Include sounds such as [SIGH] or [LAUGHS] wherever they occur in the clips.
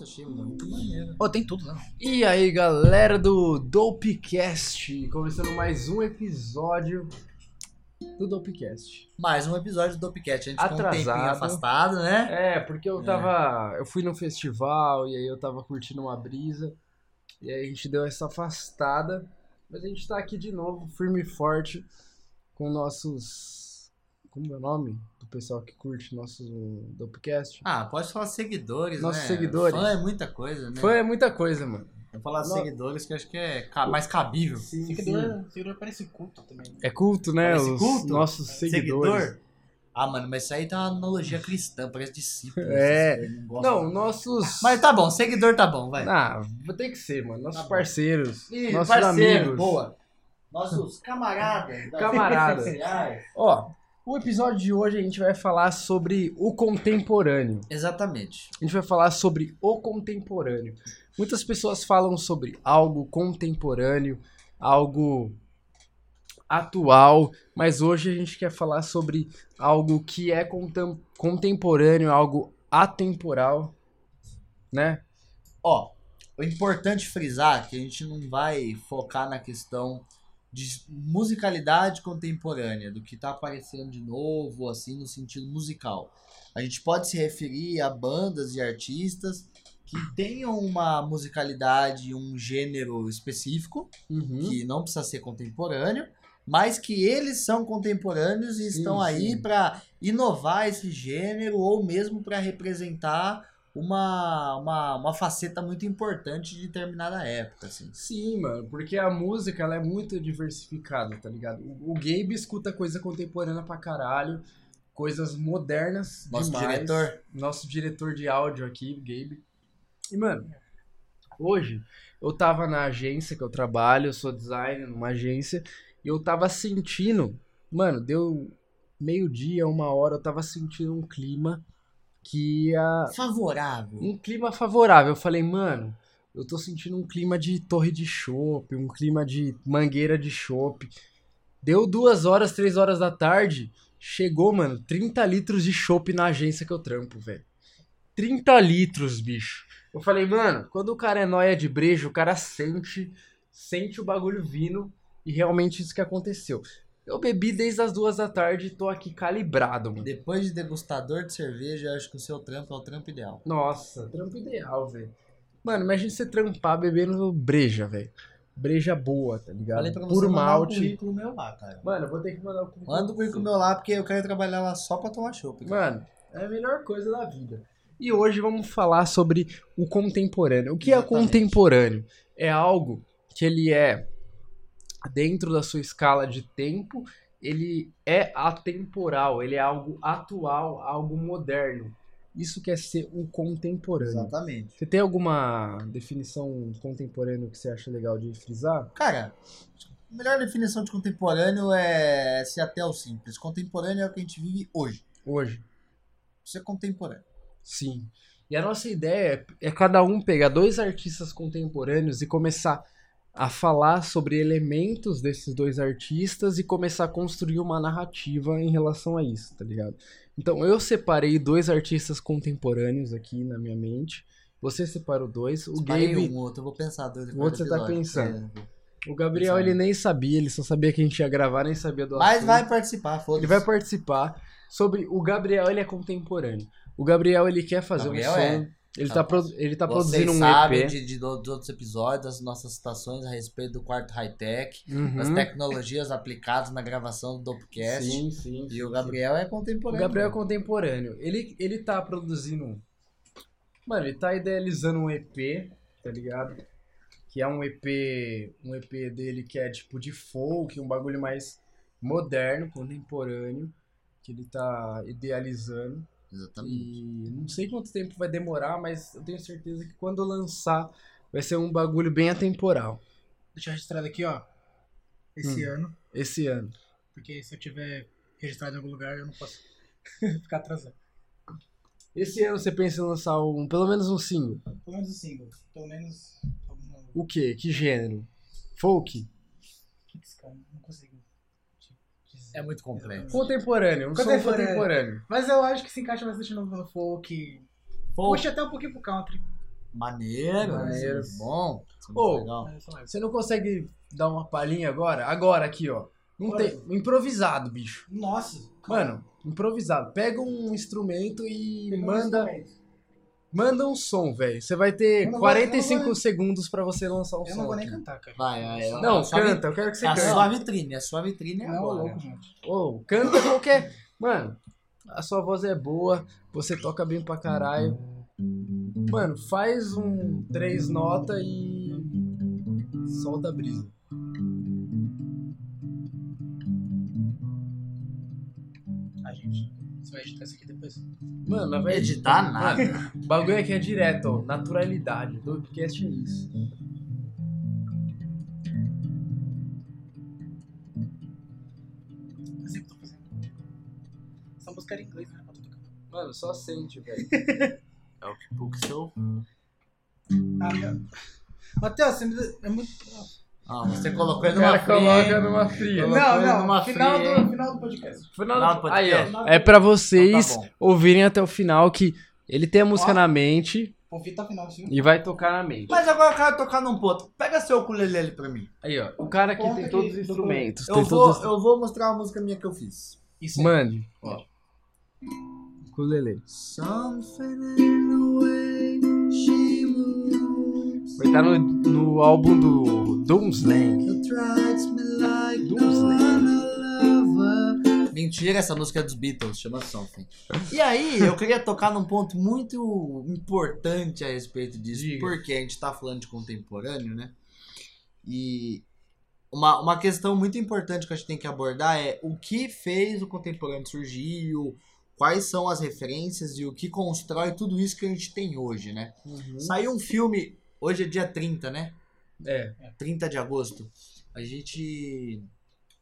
Nossa, achei muito maneiro. Pô, tem tudo, né? E aí, galera do Dopecast, começando mais um episódio do Dopecast. Mais um episódio do Dopecast. A gente ficou um Atrasado. tempinho afastado, né? É, porque eu tava. Eu fui num festival e aí eu tava curtindo uma brisa. E aí a gente deu essa afastada. Mas a gente tá aqui de novo, firme e forte, com nossos. Como é o nome? Pessoal que curte nosso Dopecast. Ah, pode falar seguidores, Nossos né? seguidores. Fã é muita coisa, né? Foi é muita coisa, mano. Vou falar Não. seguidores que acho que é ca- mais cabível. Sim, Seguidor, seguidor parece culto também. É culto, né? Parece Os culto? nossos seguidores. Seguidor? Ah, mano, mas isso aí tá uma analogia cristã, parece discípulo. É. Não. Não, nossos. Mas tá bom, seguidor tá bom, vai. Ah, ter que ser, mano. Nossos Tá parceiros. Ih, nossos parceiro, amigos. boa. Nossos camaradas. das Camaradas. Ó, o episódio de hoje a gente vai falar sobre o contemporâneo. Exatamente. A gente vai falar sobre o contemporâneo. Muitas pessoas falam sobre algo contemporâneo, algo atual, mas hoje a gente quer falar sobre algo que é contem- contemporâneo, algo atemporal, né? Ó, o importante frisar que a gente não vai focar na questão de musicalidade contemporânea, do que tá aparecendo de novo, assim, no sentido musical. A gente pode se referir a bandas e artistas que tenham uma musicalidade, um gênero específico, Uhum. que não precisa ser contemporâneo, mas que eles são contemporâneos e Sim, estão aí para inovar esse gênero ou mesmo para representar uma, uma, uma faceta muito importante de determinada época, assim. Sim, mano, porque a música ela é muito diversificada, tá ligado? O, o Gabe escuta coisa contemporânea pra caralho, coisas modernas Nosso demais. diretor, Nosso diretor de áudio aqui, Gabe. E, mano, hoje eu tava na agência que eu trabalho, eu sou designer numa agência, e eu tava sentindo, mano, deu meio-dia, uma hora, eu tava sentindo um clima que ia favorável. um clima favorável. Eu falei, mano, eu tô sentindo um clima de torre de chopp, um clima de mangueira de chopp. Deu duas horas, três horas da tarde, chegou, mano, 30 litros de chopp na agência que eu trampo, velho. 30 litros, bicho. Eu falei, mano, quando o cara é nóia de brejo, o cara sente, sente o bagulho vindo, e realmente isso que aconteceu. Eu bebi desde as duas da tarde e tô aqui calibrado, mano. Depois de degustador de cerveja, eu acho que o seu trampo é o trampo ideal. Nossa, trampo ideal, velho. Mano, imagina você trampar bebendo breja, velho. Breja boa, tá ligado? Falei pra você Puro mandar um malte. currículo meu lá, cara. Mano, eu vou ter que mandar o currículo. Manda o currículo meu lá, porque eu quero trabalhar lá só pra tomar chopp. Mano, é a melhor coisa da vida. E hoje vamos falar sobre o contemporâneo. O que é Exatamente. contemporâneo? É algo que ele é dentro da sua escala de tempo, ele é atemporal, ele é algo atual, algo moderno. Isso quer ser o contemporâneo. Exatamente. Você tem alguma definição contemporânea que você acha legal de frisar? Cara, a melhor definição de contemporâneo é ser até o simples. Contemporâneo é o que a gente vive hoje. Hoje. Isso é contemporâneo. Sim. E a nossa ideia é é cada um pegar dois artistas contemporâneos e começar a falar sobre elementos desses dois artistas e começar a construir uma narrativa em relação a isso, tá ligado? Então eu separei dois artistas contemporâneos aqui na minha mente. Você separou dois. O Parei Gabe, um outro, eu vou pensar dois O outro você tá pensando. É. o Gabriel, Pensando. ele nem sabia, ele só sabia que a gente ia gravar, nem sabia do Mas assunto. vai participar, foda-se. Ele vai participar sobre o Gabriel, ele é contemporâneo. O Gabriel, ele quer fazer Gabriel um som. é. Ele Tá tá, produ- ele tá produzindo um sabem EP. de, de do- dos outros episódios, das nossas citações a respeito do quarto high-tech, Uhum. das tecnologias aplicadas na gravação do Dopecast. Sim, sim. E sim, o Gabriel é sim. O contemporâneo. Gabriel é contemporâneo. Ele, ele tá produzindo. Mano, ele tá idealizando um EP, tá ligado? Que é um EP. Um EP dele que é tipo de folk, um bagulho mais moderno, contemporâneo. Que ele tá idealizando. Exatamente. E não sei quanto tempo vai demorar, mas eu tenho certeza que quando lançar vai ser um bagulho bem atemporal. Deixa registrado aqui, ó. Esse Hum. ano. Esse ano. Porque se eu tiver registrado em algum lugar, eu não posso [LAUGHS] ficar atrasado. Esse ano você pensa em lançar um, pelo menos um single. Pelo menos o single. Pelo menos. algum- O quê? Que gênero? Folk? Putz, cara, não consigo. te dizer. É muito complexo. Contemporâneo, um som Contemporâneo. contemporâneo. Mas eu acho que se encaixa bastante no folk. Folk, Puxa até um pouquinho pro country. Maneiro, Maneiro. isso é bom. Isso é. É. Você não consegue dar uma palhinha agora? Agora, aqui, ó. Não tem. Improvisado, bicho. Nossa. Mano, improvisado. Pega um instrumento e um manda, instrumento. Manda um som, velho. Você vai ter Eu não vou- 45 eu não vou- segundos pra você lançar um Eu som. não vou nem aqui. cantar, cara. Vai, é, Não, a sua canta, eu quero que você É a cante. sua vitrine, a sua vitrine é Não, agora. louco, gente. Ô, canta qualquer. Mano, a sua voz é boa, você toca bem pra caralho. Mano, faz um três notas e. solta a brisa. Vai editar isso aqui depois. Mano, mas vai Editar nada. O bagulho aqui é direto, ó. Naturalidade. O podcast é isso. Eu sempre tô fazendo. Essa música era em inglês, né? Pra tu tocar. Mano, só sente, velho. É o que o seu. Ah, meu. Matheus, você me... é muito. Ah, você colocou ele numa cara coloca fria. numa fria. Não, não. numa Final fria, do, final do podcast. Final Final do... do Aí, podcast. ó. É pra vocês Então tá ouvirem até o final que ele tem a música Ó. na mente até o final, sim. e vai tocar na mente. Mas agora eu quero tocar num ponto. Pega seu ukulele pra mim. Aí, ó. O cara aqui tem todos os instrumentos. Eu tem vou, os... eu vou mostrar uma música minha que eu fiz. Isso aí. Mano, Ó. ukulele. Something in the way she moves. Vai estar no, no álbum do Doomsday. Mentira, essa música é dos Beatles, chama Something. E aí, eu queria tocar num ponto muito importante a respeito disso, Diga. porque a gente tá falando de contemporâneo, né? E uma, uma questão muito importante que a gente tem que abordar é o que fez o contemporâneo surgir, o- quais são as referências e o que constrói tudo isso que a gente tem hoje, né? Saiu um filme, hoje é dia 30, né? É. 30 de agosto. A gente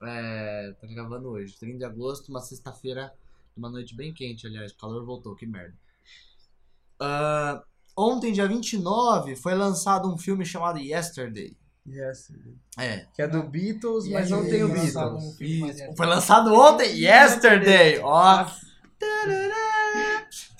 é, tá gravando hoje, 30 de agosto, uma sexta-feira, uma noite bem quente, aliás, o calor voltou, que merda. Ah, ontem, dia 29, foi lançado um filme chamado Yesterday. Yes. É. Que é do Beatles, mas não tem o Beatles. um. Foi lançado ontem, Yesterday, ó.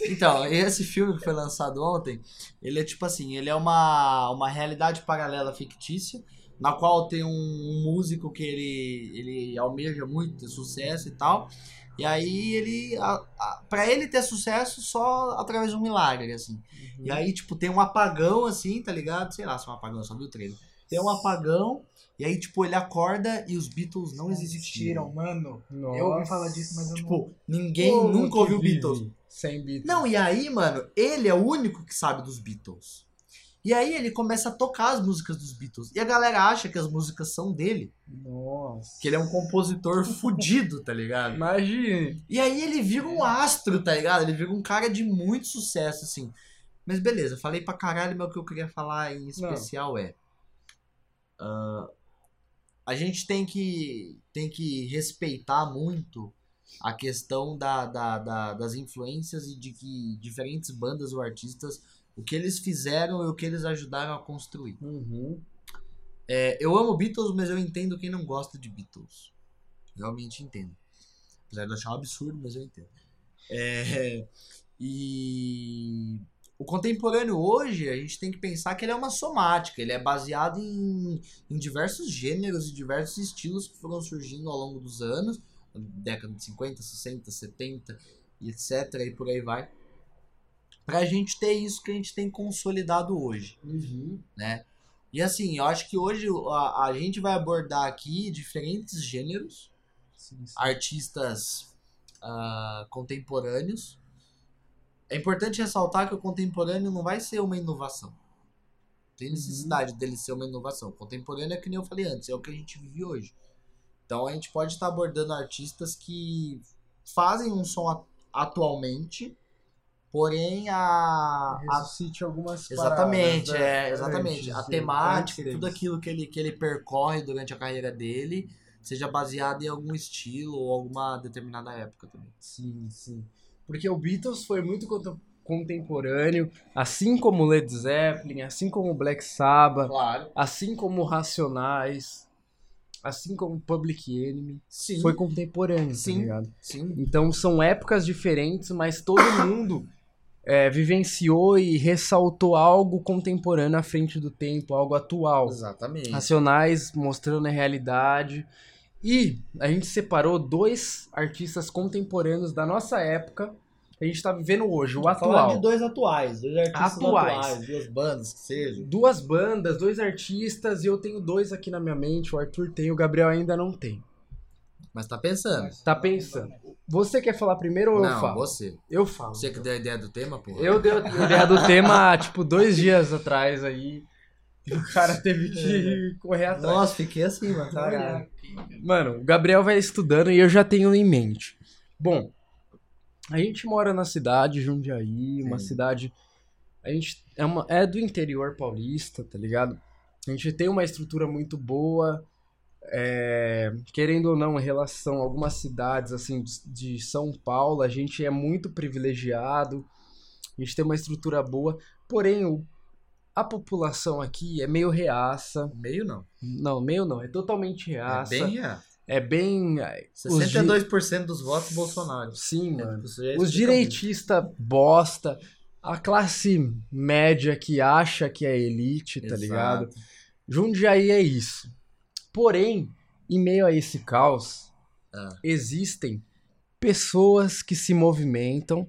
Então, esse filme que foi lançado ontem, ele é tipo assim, ele é uma, uma realidade paralela fictícia, na qual tem um, um músico que ele, ele almeja muito ter sucesso e tal. E aí ele, a, a, pra ele ter sucesso só através de um milagre, assim. E aí, tipo, tem um apagão, assim, tá ligado? Sei lá se é um apagão, só vi o trailer. Tem um apagão, e aí, tipo, ele acorda e os Beatles não existiram. mano. Nossa. Eu ouvi falar disso, mas eu não. Tipo, ninguém Como nunca ouviu Beatles. Sem Beatles. Não, e aí, mano, ele é o único que sabe dos Beatles. E aí ele começa a tocar as músicas dos Beatles. E a galera acha que as músicas são dele. Nossa. Que ele é um compositor fudido, tá ligado? Imagine. E aí ele vira um astro, tá ligado? Ele vira um cara de muito sucesso, assim. Mas beleza, falei pra caralho, mas o que eu queria falar em especial é. ah, a gente tem que, tem que respeitar muito a questão da, da, da- das influências e de que diferentes bandas ou artistas, o que eles fizeram e o que eles ajudaram a construir. Uhum. É, eu amo Beatles, mas eu entendo quem não gosta de Beatles. Realmente entendo. Apesar de eu achar um absurdo, mas eu entendo. É, [LAUGHS] e o contemporâneo hoje, a gente tem que pensar que ele é uma somática. Ele é baseado em, em diversos gêneros e diversos estilos que foram surgindo ao longo dos anos. Década de 50, 60, 70 e etc. E por aí vai. Pra gente ter isso que a gente tem consolidado hoje Uhum. né? E assim, eu acho que hoje a, a gente vai abordar aqui diferentes gêneros, Sim, sim. artistas ah, contemporâneos. É importante ressaltar que o contemporâneo não vai ser uma inovação. Tem necessidade dele ser uma inovação. O contemporâneo é que nem eu falei antes, é o que a gente vive hoje. Então a gente pode estar abordando artistas que fazem um som atualmente, porém a, a Ressuscite algumas Exatamente, paradas, né? é, exatamente. A temática, tudo aquilo que ele, que ele percorre durante a carreira dele, seja baseado em algum estilo ou alguma determinada época também. Sim, sim. Porque o Beatles foi muito contemporâneo, assim como Led Zeppelin, assim como Black Sabbath, Claro. assim como Racionais, assim como Public Enemy. Sim. Foi contemporâneo, Sim. tá ligado? Sim. Então são épocas diferentes, mas todo [COUGHS] mundo é, vivenciou e ressaltou algo contemporâneo à frente do tempo, algo atual. Exatamente. Racionais mostrando a realidade. E a gente separou dois artistas contemporâneos da nossa época. que A gente tá vivendo hoje, o Falar atual. de dois atuais, dois artistas Atuais. atuais, duas bandas que sejam. Duas bandas, dois artistas, e eu tenho dois aqui na minha mente. O Arthur tem, o Gabriel ainda não tem. Mas tá pensando. Tá pensando. Você quer falar primeiro ou eu Não, falo? você. Eu falo. Você que deu a ideia do tema, pô. Eu dei a ideia do tema, tipo, dois dias atrás aí. E [LAUGHS] o cara teve que correr atrás. Nossa, fiquei assim, mano. Caralho. Mano, o Gabriel vai estudando e eu já tenho em mente. Bom, a gente mora na cidade, Jundiaí, uma Sim. cidade. A gente é, uma, é do interior paulista, tá ligado? A gente tem uma estrutura muito boa. é, querendo ou não, em relação a algumas cidades assim de- de São Paulo, a gente é muito privilegiado. A gente tem uma estrutura boa. Porém, o- a população aqui é meio reaça. Meio não. Não, meio não, é totalmente reaça. É bem real. É bem. é, os di- 62% dos votos Bolsonaro. Sim, É, mano. isso já Os direitistas bosta. A classe média que acha que é elite, tá Exato. ligado? Jundiaí é isso. Porém, em meio a esse caos, Ah. existem pessoas que se movimentam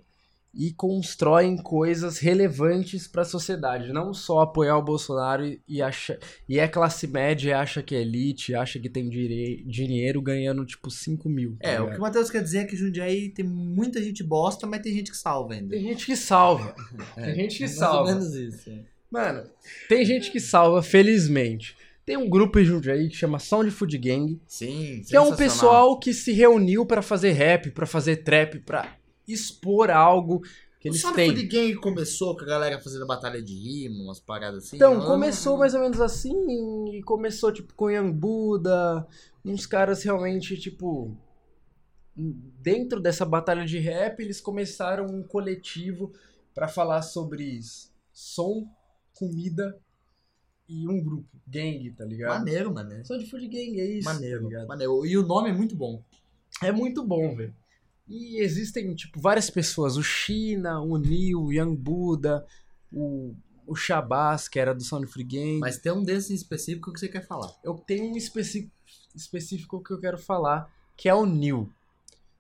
e constroem coisas relevantes para a sociedade. Não só apoiar o Bolsonaro e, acha, e é classe média e acha que é elite, acha que tem dinheiro ganhando tipo 5 mil. tá É, o ligado? que o Matheus quer dizer é que Jundiaí tem muita gente bosta, mas tem gente que salva ainda. Tem gente que salva. [LAUGHS] É, Tem gente que mais salva. ou menos isso. é. Mano, tem gente que salva, felizmente. Tem um grupo em Jundiaí que chama Sound Food Gang, Sim, que é um pessoal que se reuniu pra fazer rap, pra fazer trap, pra expor algo que eles Sound têm. Food Gang começou com a galera fazendo batalha de rima, umas paradas assim. Então, Eu- começou mais ou menos assim, e começou tipo com Young Buda, uns caras realmente tipo dentro dessa batalha de rap, eles começaram um coletivo pra falar sobre som, comida e um grupo, gang, tá ligado? Maneiro, mano. Sound Food Gang é isso, tá Maneiro, ligado? maneiro. E o nome é muito bom. É muito bom, velho. E existem, tipo, várias pessoas. O China, o Neil, o Young Buda, o, o Shabazz, que era do Sound Free Gang. Mas tem um desses específico que você quer falar. Eu tenho um especi- específico que eu quero falar, que é o Neil.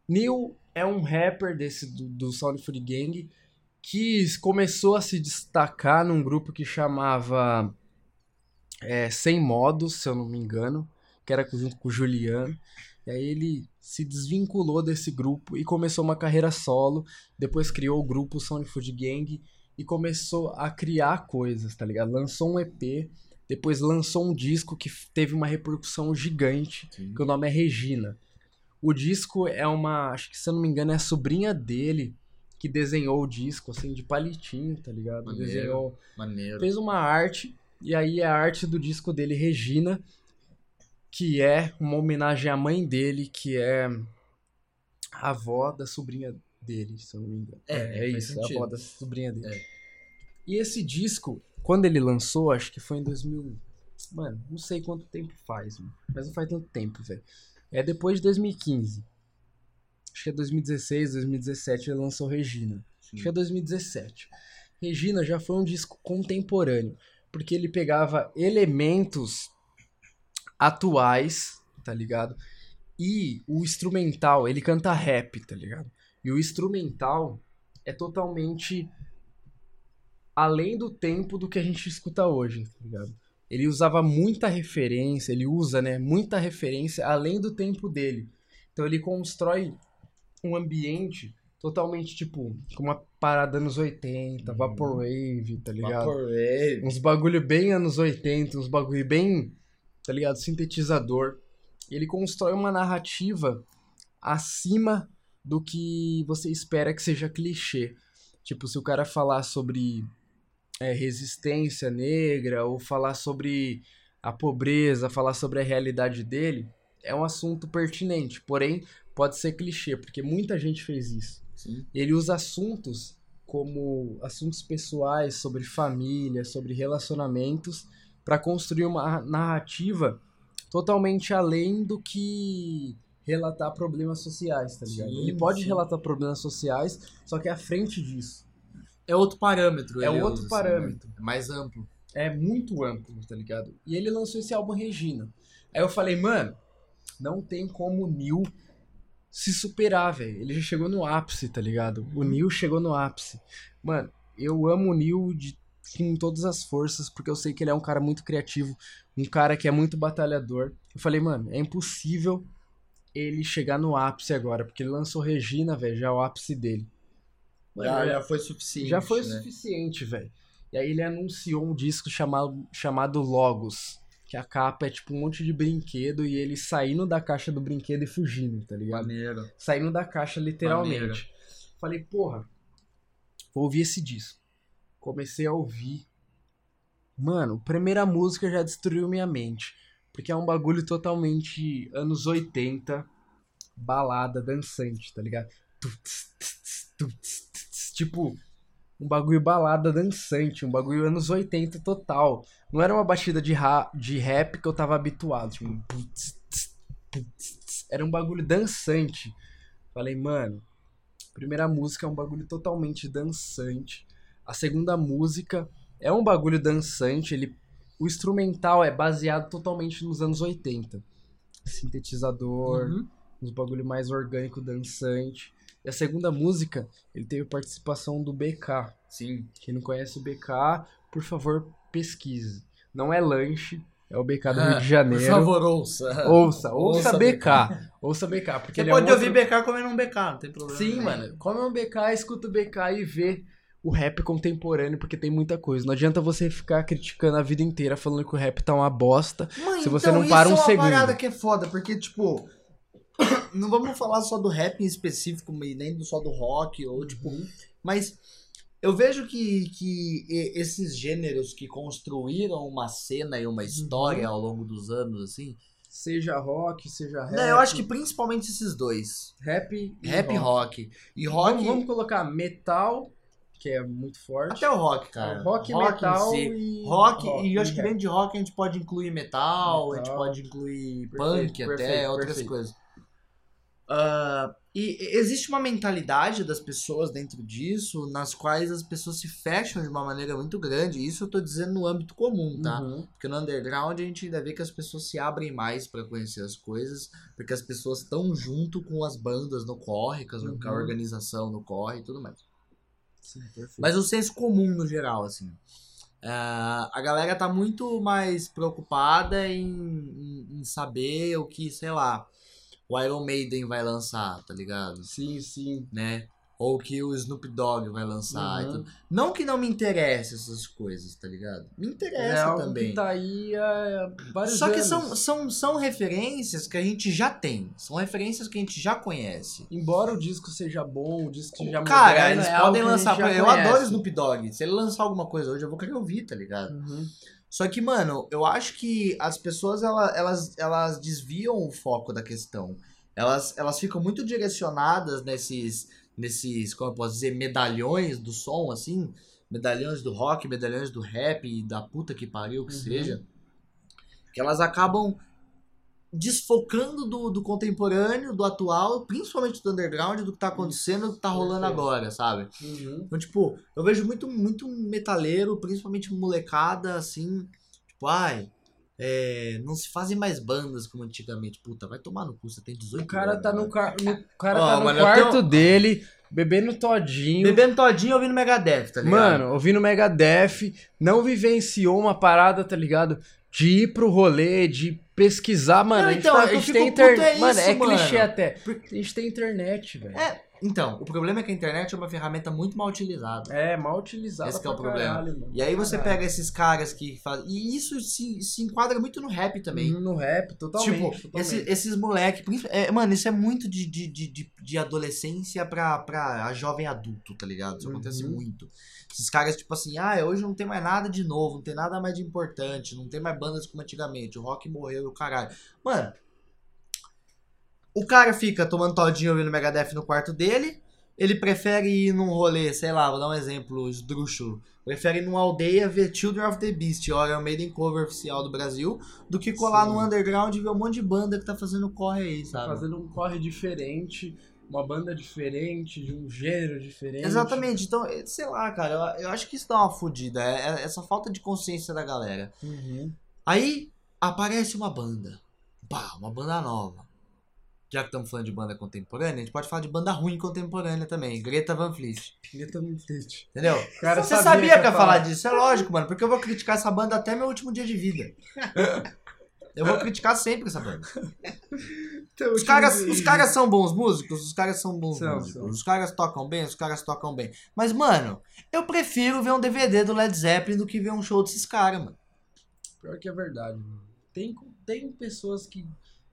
Neil é um rapper desse do, do Sound Free Gang que começou a se destacar num grupo que chamava é, Sem Modos, se eu não me engano, que era junto com o Juliano. E aí ele se desvinculou desse grupo e começou uma carreira solo. Depois criou o grupo Sound Food Gang e começou a criar coisas, tá ligado? Lançou um EP, depois lançou um disco que teve uma repercussão gigante, que o nome é Regina. O disco é uma, acho que se eu não me engano é a sobrinha dele que desenhou o disco, assim, de palitinho, tá ligado? Maneiro. Desenhou Maneiro. fez uma arte, e aí é a arte do disco dele, Regina, que é uma homenagem à mãe dele, que é a avó da sobrinha dele, se eu não me engano. É, é faz isso, a sentido. avó da sobrinha dele. É. E esse disco, quando ele lançou, acho que foi em 2000. Mano, não sei quanto tempo faz, mano, mas não faz tanto tempo, velho. É depois de 2015. Acho que é 2016, 2017 ele lançou Regina. Acho que é 2017. Regina já foi um disco contemporâneo, porque ele pegava elementos atuais, tá ligado? E o instrumental, ele canta rap, tá ligado? E o instrumental é totalmente além do tempo do que a gente escuta hoje, tá ligado? Ele usava muita referência, ele usa, né, muita referência além do tempo dele. Então ele constrói um ambiente totalmente, tipo, com uma parada anos 80, Uhum. Vaporwave, tá ligado? Vaporwave. Uns bagulho bem anos 80, uns bagulho bem, tá ligado? Sintetizador. Ele constrói uma narrativa acima do que você espera que seja clichê. Tipo, se o cara falar sobre é, resistência negra ou falar sobre a pobreza, falar sobre a realidade dele, é um assunto pertinente. Porém, pode ser clichê, porque muita gente fez isso. Sim. Ele usa assuntos como assuntos pessoais, sobre família, sobre relacionamentos, para construir uma narrativa totalmente além do que relatar problemas sociais, tá ligado? Sim, Ele pode sim. relatar problemas sociais, só que é à frente disso. É outro parâmetro. É outro usa, assim, parâmetro. né? É mais amplo. É muito amplo, tá ligado? E ele lançou esse álbum Regina. Aí eu falei, mano, não tem como o Neil se superar, velho. Ele já chegou no ápice, tá ligado? O Neil chegou no ápice. Mano, eu amo o Neil de, com todas as forças, porque eu sei que ele é um cara muito criativo, um cara que é muito batalhador. Eu falei, mano, é impossível ele chegar no ápice agora, porque ele lançou Regina, velho, já é o ápice dele. Mano, Já, já- foi suficiente. já foi né? suficiente, velho. E aí ele anunciou um disco chamado, chamado Logos. Que a capa é tipo um monte de brinquedo e ele saindo da caixa do brinquedo e fugindo, tá ligado? Maneiro. Saindo da caixa literalmente. Maneiro. Falei, porra, vou ouvir esse disco. Comecei a ouvir. Mano, primeira música já destruiu minha mente. Porque é um bagulho totalmente anos 80, balada, dançante, tá ligado? Tipo, um bagulho balada dançante, um bagulho anos 80 total. Não era uma batida de, ra de rap que eu tava habituado. Tipo, era um bagulho dançante. Falei, mano, primeira música é um bagulho totalmente dançante. A segunda música é um bagulho dançante, ele o instrumental é baseado totalmente nos anos 80. Sintetizador, Uhum. uns bagulho mais orgânico, dançante. E a segunda música, ele teve participação do BK. Sim. Quem não conhece o BK, por favor, pesquise. Não é lanche, é o BK do Rio [LAUGHS] de Janeiro. Por favor, ouça. Ouça, ouça, Ouça BK. Ouça BK, porque Você pode é um ouvir outro... BK comendo um BK, não tem problema. Sim, nenhum. mano. Come um BK, escuta o BK e vê o rap contemporâneo, porque tem muita coisa. Não adianta você ficar criticando a vida inteira, falando que o rap tá uma bosta. Mãe, Se você então, não para um isso é uma segundo. parada que é foda, porque, tipo, [COUGHS] não vamos falar só do rap em específico, nem do- só do rock, ou, tipo, mas eu vejo que, que esses gêneros que construíram uma cena e uma história ao longo dos anos, assim, Seja rock, seja rap. não, eu acho que principalmente esses dois, Rap e rap e rock. E rock, vamos colocar metal, que é muito forte. até o rock, cara. rock, em metal si. e. Rock, e eu acho que rap. dentro de rock a gente pode incluir metal, a gente Metal. pode incluir Perfeito, punk até, perfeito, outras perfeito. coisas. Ah, e existe uma mentalidade das pessoas dentro disso, nas quais as pessoas se fecham de uma maneira muito grande. Isso eu tô dizendo no âmbito comum, tá? Uhum. Porque no underground a gente ainda vê que as pessoas se abrem mais pra conhecer as coisas, porque as pessoas estão junto com as bandas no corre, com, as- com a Uhum. organização no corre e tudo mais. Sim, perfeito. Mas o senso comum no geral, assim. Ah, a galera tá muito mais preocupada em, em, em saber o que, sei lá, o Iron Maiden vai lançar, tá ligado? Sim, sim. Né? Ou que o Snoop Dogg vai lançar. e Uhum. tudo. Não que não me interesse essas coisas, tá ligado? Me É interessa algo também. que tá aí há vários Só que anos. são, são, são referências que a gente já tem. São referências que a gente já conhece. Embora o disco seja bom, o disco seja Cara, moderno, eles é podem que lançar. Eu conhece. adoro Snoop Dogg. Se ele lançar alguma coisa hoje, eu vou querer ouvir, tá ligado? Uhum. Só que, mano, eu acho que as pessoas, ela- elas, elas desviam o foco da questão. Elas, elas ficam muito direcionadas nesses, nesses, como eu posso dizer, medalhões do som, assim. Medalhões do rock, medalhões do rap, da puta que pariu que Uhum. seja. Que elas acabam desfocando do, do contemporâneo, do atual, principalmente do underground, do que tá acontecendo, do que tá rolando Perfeito. agora, sabe? Uhum. Então, tipo, eu vejo muito, muito metaleiro, principalmente molecada, assim, tipo, ai, é, não se fazem mais bandas como antigamente. Puta, vai tomar no cu, você tem 18 O cara anos, tá no, car- no- o cara Ó, tá no mano, eu quarto tenho- dele, bebendo todinho. Bebendo todinho ouvindo Megadeth, tá ligado? Mano, ouvindo Megadeth, não vivenciou uma parada, tá ligado? De ir pro rolê, de pesquisar, mano. Não, a gente, então, tá- a gente tem internet. é mano, é clichê mano. até. A gente tem internet, velho. É, então, o problema é que a internet é uma ferramenta muito mal utilizada. É, mal utilizado. Esse que é o problema. Mano. E aí você Caralho. pega esses caras que fazem. E isso se, se enquadra muito no rap também. No rap, totalmente. tipo, totalmente. esse- esses moleque, princip- é, mano, isso é muito de, de, de, de, adolescência pra, pra a jovem adulto, tá ligado? Isso acontece Uhum. muito. Esses caras, tipo assim, ah, hoje não tem mais nada de novo, não tem nada mais de importante, não tem mais bandas como antigamente, o rock morreu e o caralho. Mano, o cara fica tomando todinho ouvindo Megadeth no quarto dele, ele prefere ir num rolê, sei lá, vou dar um exemplo esdrúxulo. Prefere ir numa aldeia ver Children of the Beast, Iron Maiden cover oficial do Brasil, do que colar Sim. no underground e ver um monte de banda que tá fazendo corre aí, Tá sabe? fazendo um corre diferente. uma banda diferente, de um gênero diferente. Exatamente, então, eh, sei lá, cara, eu, eu acho que isso dá uma fodida, é, é essa falta de consciência da galera. Uhum. Aí aparece uma banda, pá, uma banda nova. Já que estamos falando de banda contemporânea, a gente pode falar de banda ruim contemporânea também, Greta Van Fleet, Greta Van Fleet. entendeu? Cara, Você sabia sabia, que ia falar falar. disso? É lógico, mano, porque eu vou criticar essa banda até meu último dia de vida. [LAUGHS] Eu vou criticar sempre essa banda. Então, Os caras, os caras são bons músicos, os caras são bons São, músicos. são. Os caras tocam bem, os caras tocam bem. Mas, mano, eu prefiro ver um DVD do Led Zeppelin do que ver um show desses caras, mano. Pior que é verdade, mano. Tem, tem pessoas que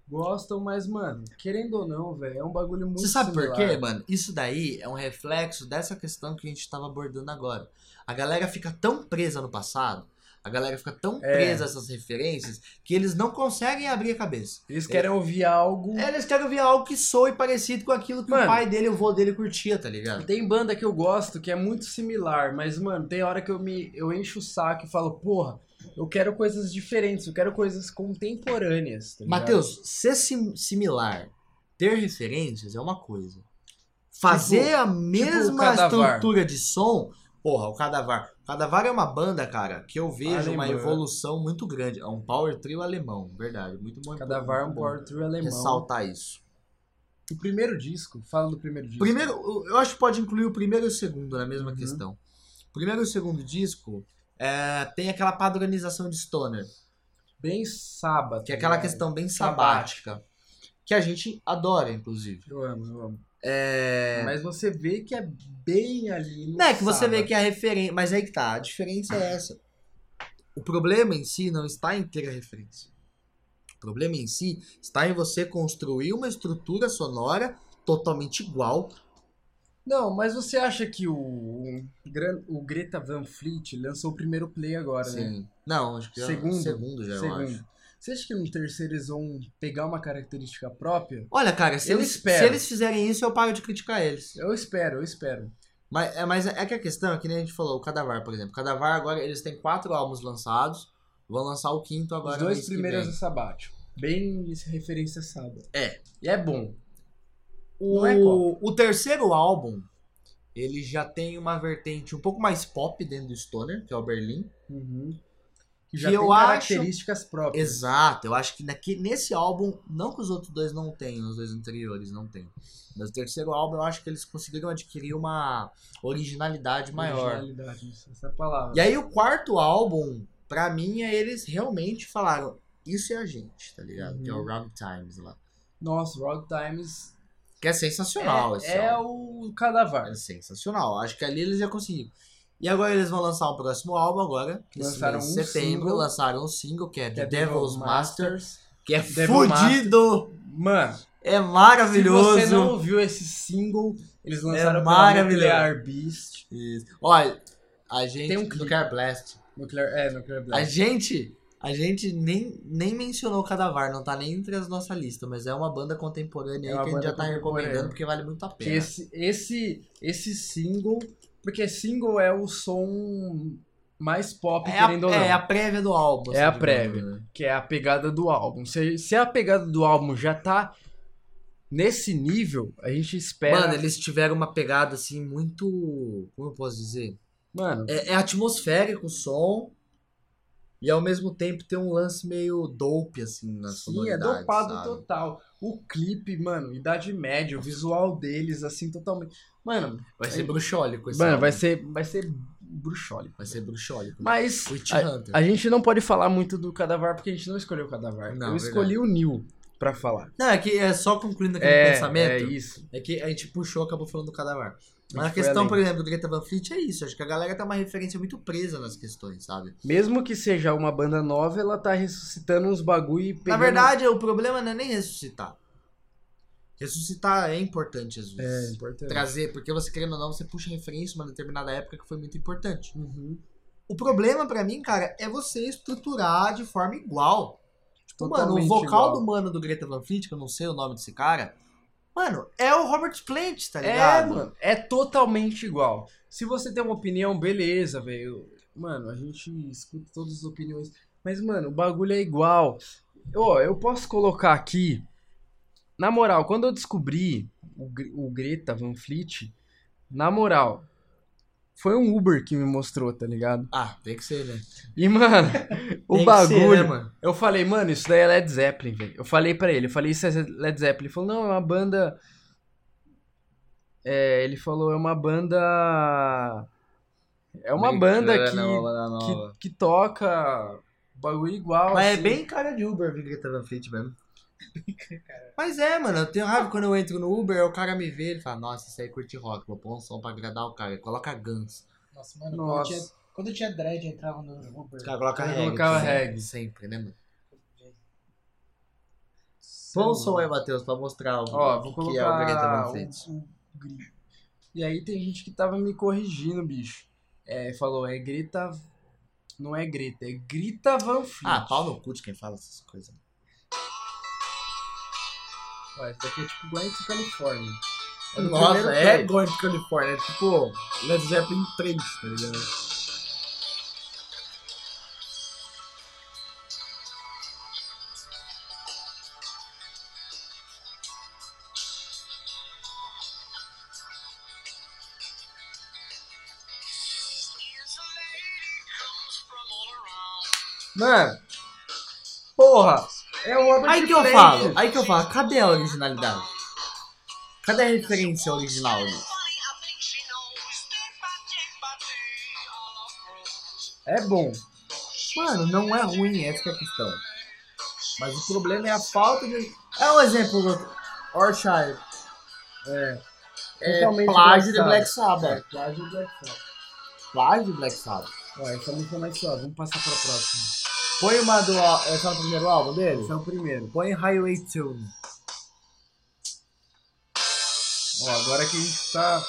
gostam, mas, mano, querendo ou não, velho, é um bagulho muito Você sabe por similar. quê, mano? Isso daí é um reflexo dessa questão que a gente tava abordando agora. A galera fica tão presa no passado, a galera fica tão É. presa a essas referências, que eles não conseguem abrir a cabeça. Eles querem ouvir algo. Eles querem ver algo que soe parecido com aquilo que Mano. o pai dele e o vô dele curtia, tá ligado? Tem banda que eu gosto que é muito similar, mas, mano, tem hora que eu me eu encho o saco e falo, porra, eu quero coisas diferentes, eu quero coisas contemporâneas. Tá? Matheus, ser sim- similar, ter referências é uma coisa. Fazer a mesma Cadavar. estrutura de som, porra, o Cadavar. O Cadavar é uma banda, cara, que eu vejo uma Alemã. evolução muito grande. É um power trio alemão, verdade. Muito bom. Cada é um power trio alemão. Ressaltar isso. O primeiro disco, fala do primeiro disco. Primeiro, eu acho que pode incluir o primeiro e o segundo na mesma Uhum. questão. O primeiro e o segundo disco é, tem aquela padronização de stoner. Bem sábado. Que é aquela questão bem sabática. Que a gente adora, inclusive. Eu amo, eu amo. É. Mas você vê que é bem ali no Não é que você vê sábado. que é a referência. Mas aí que tá, a diferença é essa. O problema em si não está em ter a referência. O problema em si está em você construir uma estrutura sonora totalmente igual. Não, mas você acha que o, o, Greta Van Fleet lançou o primeiro play agora, né? Sim. Não, acho que é Segundo. o segundo já, eu Segundo. acho. Você acha que no terceiro eles vão pegar uma característica própria? Olha, cara, se Eu eles, espero. se eles fizerem isso, eu paro de criticar eles. Eu espero, eu espero. Mas é, mas é que a questão é que nem a gente falou, o Cadavar, por exemplo. O Cadavar agora, eles têm quatro álbuns lançados. Vão lançar o quinto agora Os dois primeiros do Sabático. Bem referência sábado. É. E é bom. O, Não é o terceiro álbum, ele já tem uma vertente um pouco mais pop dentro do Stoner, que é o Berlim. Uhum. Que já tem acho- características próprias. Exato, eu acho que naqui, nesse álbum, não que os outros dois não tenham, os dois anteriores não tem. Mas o terceiro álbum eu acho que eles conseguiram adquirir uma originalidade maior. Originalidade, essa é a palavra. E aí o quarto álbum, pra mim, é eles realmente falaram, isso é a gente, tá ligado? Uhum. Que é o Rock Times lá. Nossa, Rock Times Que é sensacional é, esse é álbum. o Cadavar. É sensacional. Acho que ali eles já conseguiram. E agora eles vão lançar um próximo álbum agora. esse Lançaram mês um setembro, single. lançaram um single que é que The é Devil's Master, que é Devil fudido, Mano, é maravilhoso. se você não ouviu esse single, eles lançaram É maravilhoso. Nuclear Beast. Isso. Olha, a gente Tem um clipe. Nuclear Blast. Nuclear, é, Nuclear A Blast. gente, a gente nem, nem mencionou o Cadavar, não tá nem entre as nossas listas, mas é uma banda contemporânea É aí uma que a gente já tá recomendando porque vale muito a Que pena. esse, esse, esse single, porque single é o som mais pop, É a, querendo ou não. é a prévia do álbum. É a assim, prévia. né? que é a pegada do álbum. Se, se a pegada do álbum já tá nesse nível, a gente espera. Mano, eles tiveram uma pegada assim muito. Como eu posso dizer? Mano, É, é atmosférico o som. E ao mesmo tempo tem um lance meio dope, assim, na sim, é dopado sabe? total. O clipe, mano, idade média, o visual deles, assim, totalmente. Mano, Vai ser bruxólico esse mano álbum. vai ser, vai ser bruxólico. Vai ser bruxólico. Mas a, a gente não pode falar muito do Cadavar porque a gente não escolheu o Cadavar. Não, Eu verdade. escolhi o Neil pra falar. Não, é que é só concluindo aquele É, pensamento. é isso. É que a gente puxou, acabou falando do Cadavar. Mas A questão, por exemplo, do Greta Van Fleet é isso. Acho que a galera tem uma referência muito presa nas questões, sabe? Mesmo que seja uma banda nova, ela tá ressuscitando uns bagulho e pegando... Na verdade, o problema não é nem ressuscitar. Ressuscitar é importante às É, importante. Trazer, porque você querendo ou não, você puxa referência uma determinada época que foi muito importante. Uhum. O problema pra mim, cara, é você estruturar de forma igual. Tipo, mano, o Totalmente vocal igual. do mano do Greta Van Fleet, que eu não sei o nome desse cara, mano, é o Robert Plant, tá É, ligado? mano, é totalmente igual. Se você tem uma opinião, beleza, velho. Mano, a gente escuta todas as opiniões. Mas, mano, o bagulho é igual. Ó, eu posso colocar aqui. Na moral, quando eu descobri o, o Greta Van Fleet, na moral, foi um Uber que me mostrou, tá ligado? Ah, tem que ser, né? E, mano, [LAUGHS] o Tem que bagulho. ser, né, mano? Eu falei, mano, isso daí é Led Zeppelin, velho. Eu falei pra ele, eu falei, isso é Led Zeppelin. Ele falou, não, é uma banda. É, ele falou, é uma banda. É uma banda que, Americana, uma banda nova. que, que toca bagulho igual. Mas é assim. bem cara de Uber, vi Greta Van Fleet mesmo. [LAUGHS] Mas é, mano, eu tenho raiva quando eu entro no Uber, o cara me vê, ele fala, nossa, isso aí curte rock, vou pôr um som pra agradar o cara. Coloca Guns. Nossa, mano, Nossa. Quando, eu tinha, dread, eu entrava no Uber. O cara coloca reggae. colocava sempre, reggae. Sempre, né, mano? Põe um som aí, Matheus, pra mostrar o Ó, vou que é o Greta Van o, Fleet. o E aí tem gente que tava me corrigindo, bicho. É, falou, é Greta. Não é Greta, é Grita Van Fleet. Ah, pau no cu de quem fala essas coisas. Ué, isso daqui é tipo Going to California. É Nossa, é to California, é tipo Led Zeppelin 3, tá ligado? Mano, porra, é o Robert Aí que eu falo, aí que eu falo, cadê a originalidade? Cadê a referência original ali? É bom. Mano, não é ruim, essa que é a questão. Mas o problema é a falta de. É um exemplo, Orchard. É. É plágio de Black Sabbath. É, plágio do Black Sabbath. Plágio de Black Sabbath. Ó, essa música é mais suave, vamos passar pra próxima. Põe uma do. é o primeiro álbum dele? Esse é o primeiro. Põe Highway Tune. Ó, agora que a gente tá.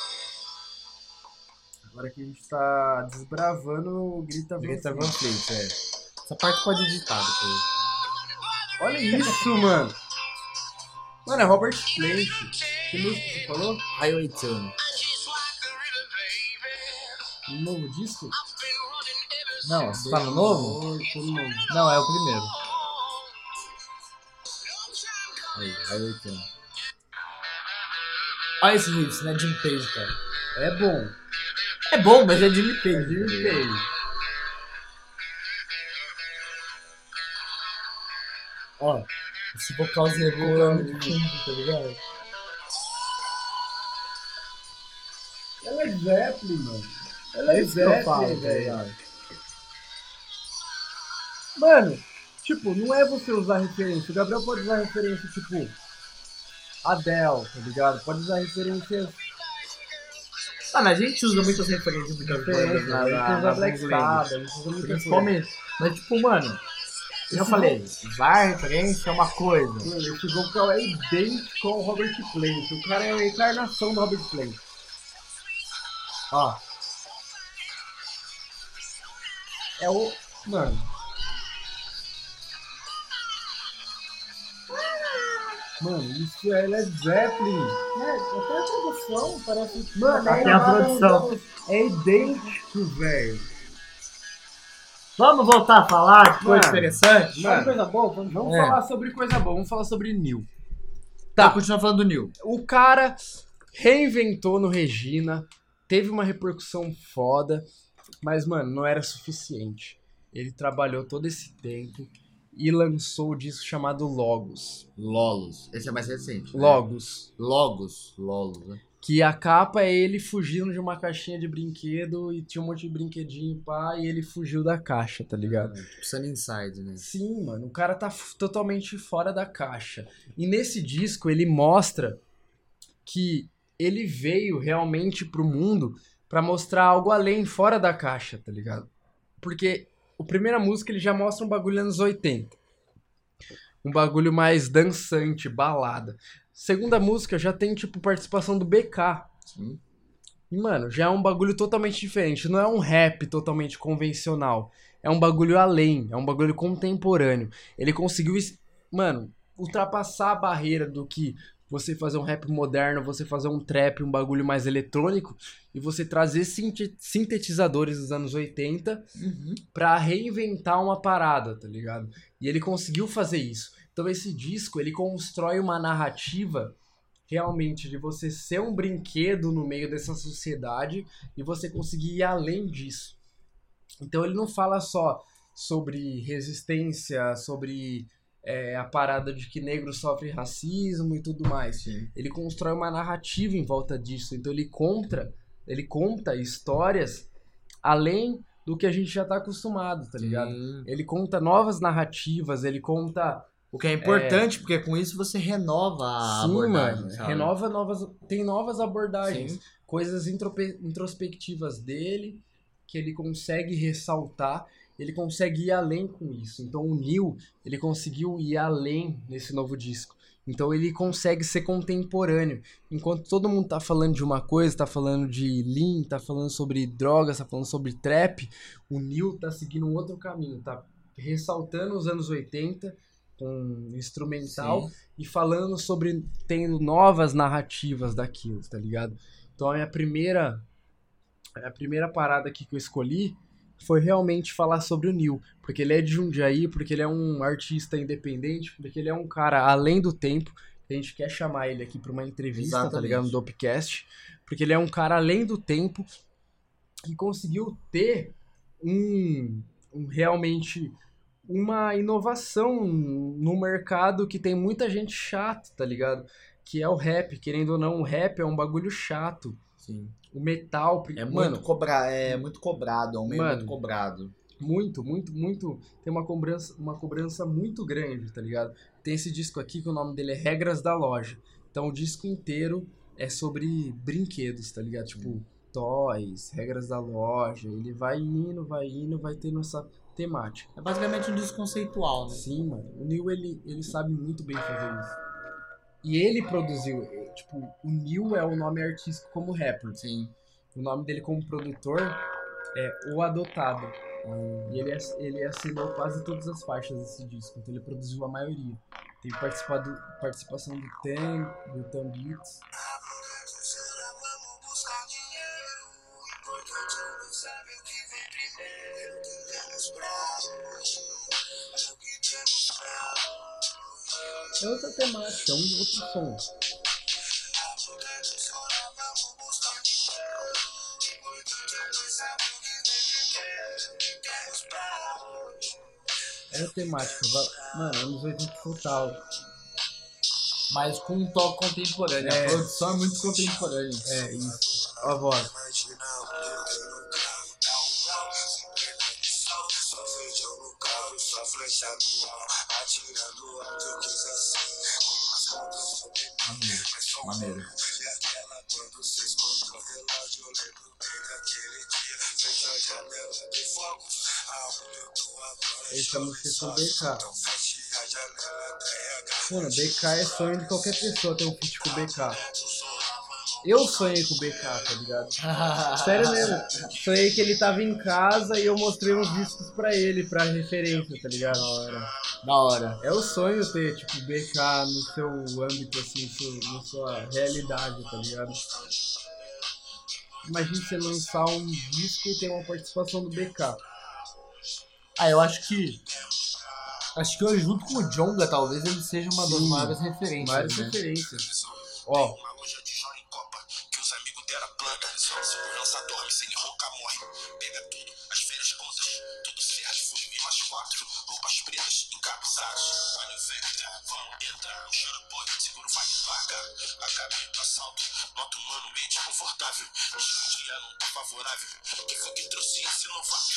Agora que a gente tá desbravando o Grita Van Fleet. Van Fleet, é. Essa parte pode editar depois. Olha isso, mano. Mano, é Robert Plant. Que música você falou? Highway Tune. Um novo disco? Não, você tá no novo? Não, é o primeiro. Aí, Highway Tune. Olha esse riff, né? Jim Page, cara. É bom. É bom, mas é Jimmy Page. É Jimmy Page. Ó, esse vocalzinho ecoando de fundo, tá ligado? É Led Zeppelin, mano. É É eu falo, Zeppelin, tá velho. Mano, tipo, não é você usar referência. O Gabriel pode usar referência, tipo, Adele, tá ligado? Pode usar referências. Mano, a gente usa muitas referências bandas referências. na, A gente usa Black Sabbath, a gente usa muita. Principalmente. Mas tipo, mano, eu falei, usar referência é uma coisa. Mano, esse vocal é idêntico ao Robert Plant. O cara é a encarnação do Robert Plant. Ó, É o. Mano. Mano, isso é Led Zeppelin. É, até a produção parece. Mano, Até é, a produção. é idêntico, velho. vamos voltar a falar que coisa Mano. interessante? Sabe coisa boa? Vamos, Vamos É. falar sobre coisa boa, vamos falar sobre Neil. Tá, continua falando do Neil. O cara reinventou no Regina, teve uma repercussão foda, mas, mano, não era suficiente. Ele trabalhou todo esse tempo e lançou o disco chamado Logos. Lolos. Esse é mais recente. né? Logos. Logos. Lolos, né? Que a capa é ele fugindo de uma caixinha de brinquedo e tinha um monte de brinquedinho, pá, e ele fugiu da caixa, tá ligado? Tipo Sunny Inside, né? Sim, mano, o cara tá totalmente fora da caixa. E nesse disco ele mostra que ele veio realmente pro mundo pra mostrar algo além, fora da caixa, tá ligado? Porque a primeira música ele já mostra um bagulho anos 80. Um bagulho mais dançante, balada. Segunda música já tem, tipo, participação do BK. Sim. E, mano, já é um bagulho totalmente diferente. Não é um rap totalmente convencional. É um bagulho além. É um bagulho contemporâneo. Ele conseguiu, mano, ultrapassar a barreira do que você fazer um rap moderno, você fazer um trap, um bagulho mais eletrônico, e você trazer sinte- sintetizadores dos anos 80 Uhum. pra reinventar uma parada, tá ligado? E ele conseguiu fazer isso. Então esse disco, ele constrói uma narrativa realmente de você ser um brinquedo no meio dessa sociedade e você conseguir ir além disso. Então ele não fala só sobre resistência, sobre é, a parada de que negro sofre racismo e tudo mais. Sim. Ele constrói uma narrativa em volta disso. Então ele conta, ele conta histórias além do que a gente já tá acostumado, tá ligado? Sim. Ele conta novas narrativas, ele conta O que é importante, porque com isso você renova a Sim, abordagem. mano. sabe? Renova novas. Tem novas abordagens. Sim. Coisas introspectivas dele que ele consegue ressaltar. Ele consegue ir além com isso. Então o Neil, ele conseguiu ir além nesse novo disco. Então ele consegue ser contemporâneo. Enquanto todo mundo tá falando de uma coisa, tá falando de lean, tá falando sobre drogas, tá falando sobre trap, o Neil tá seguindo um outro caminho, tá ressaltando os anos 80 com instrumental Sim. e falando sobre tendo novas narrativas daquilo, tá ligado? Então a minha primeira a primeira parada aqui que eu escolhi foi realmente falar sobre o Neil, porque ele é de Jundiaí, porque ele é um artista independente, porque ele é um cara além do tempo. A gente quer chamar ele aqui para uma entrevista, tá Exatamente. ligado? No Dopecast, porque ele é um cara além do tempo que conseguiu ter um, um realmente uma inovação no mercado que tem muita gente chata, tá ligado? Que é o rap, querendo ou não, o rap é um bagulho chato. Sim. O metal, É mano, muito, cobra... é muito cobrado, é um meio Mano. muito cobrado. muito, muito, muito, tem uma cobrança, uma cobrança muito grande, tá ligado? Tem esse disco aqui que o nome dele é Regras da Loja. Então o disco inteiro é sobre brinquedos, tá ligado? Tipo, toys, regras da loja. Ele vai indo, vai indo, vai tendo essa temática. É basicamente um disco conceitual, né? Sim, mano. O Neil, ele, ele sabe muito bem fazer isso. E ele produziu, eh, tipo, o Neil é o nome artístico como rapper. Sim. O nome dele como produtor é O Adotado. E ele, ele assinou quase todas as faixas desse disco, então ele produziu a maioria. Teve participado, participação do Tem, do Tam Beats. É outra temática, é um outro som. É a temática, mano, anos 80 total. Mas com um toque contemporâneo. É. A produção é muito contemporânea. É isso. Ó a voz. Maneiro. Maneiro. Essa música é com BK. Mano, BK é sonho de qualquer pessoa ter um feat com BK. Eu sonhei com o BK, tá ligado? [LAUGHS] Sério mesmo. Sonhei que ele tava em casa e eu mostrei uns discos pra ele, pra referência, tá ligado? Da hora. É o sonho ter, tipo, BK no seu âmbito, assim, seu- na sua realidade, tá ligado? Imagina você lançar um disco e ter uma participação do BK. Ah, eu acho que. Acho que hoje, junto com o Jonga, talvez ele seja uma das Sim. maiores referências. Várias né? referências. Ó, que o dia não tá favorável. Quem foi que trouxe esse novato?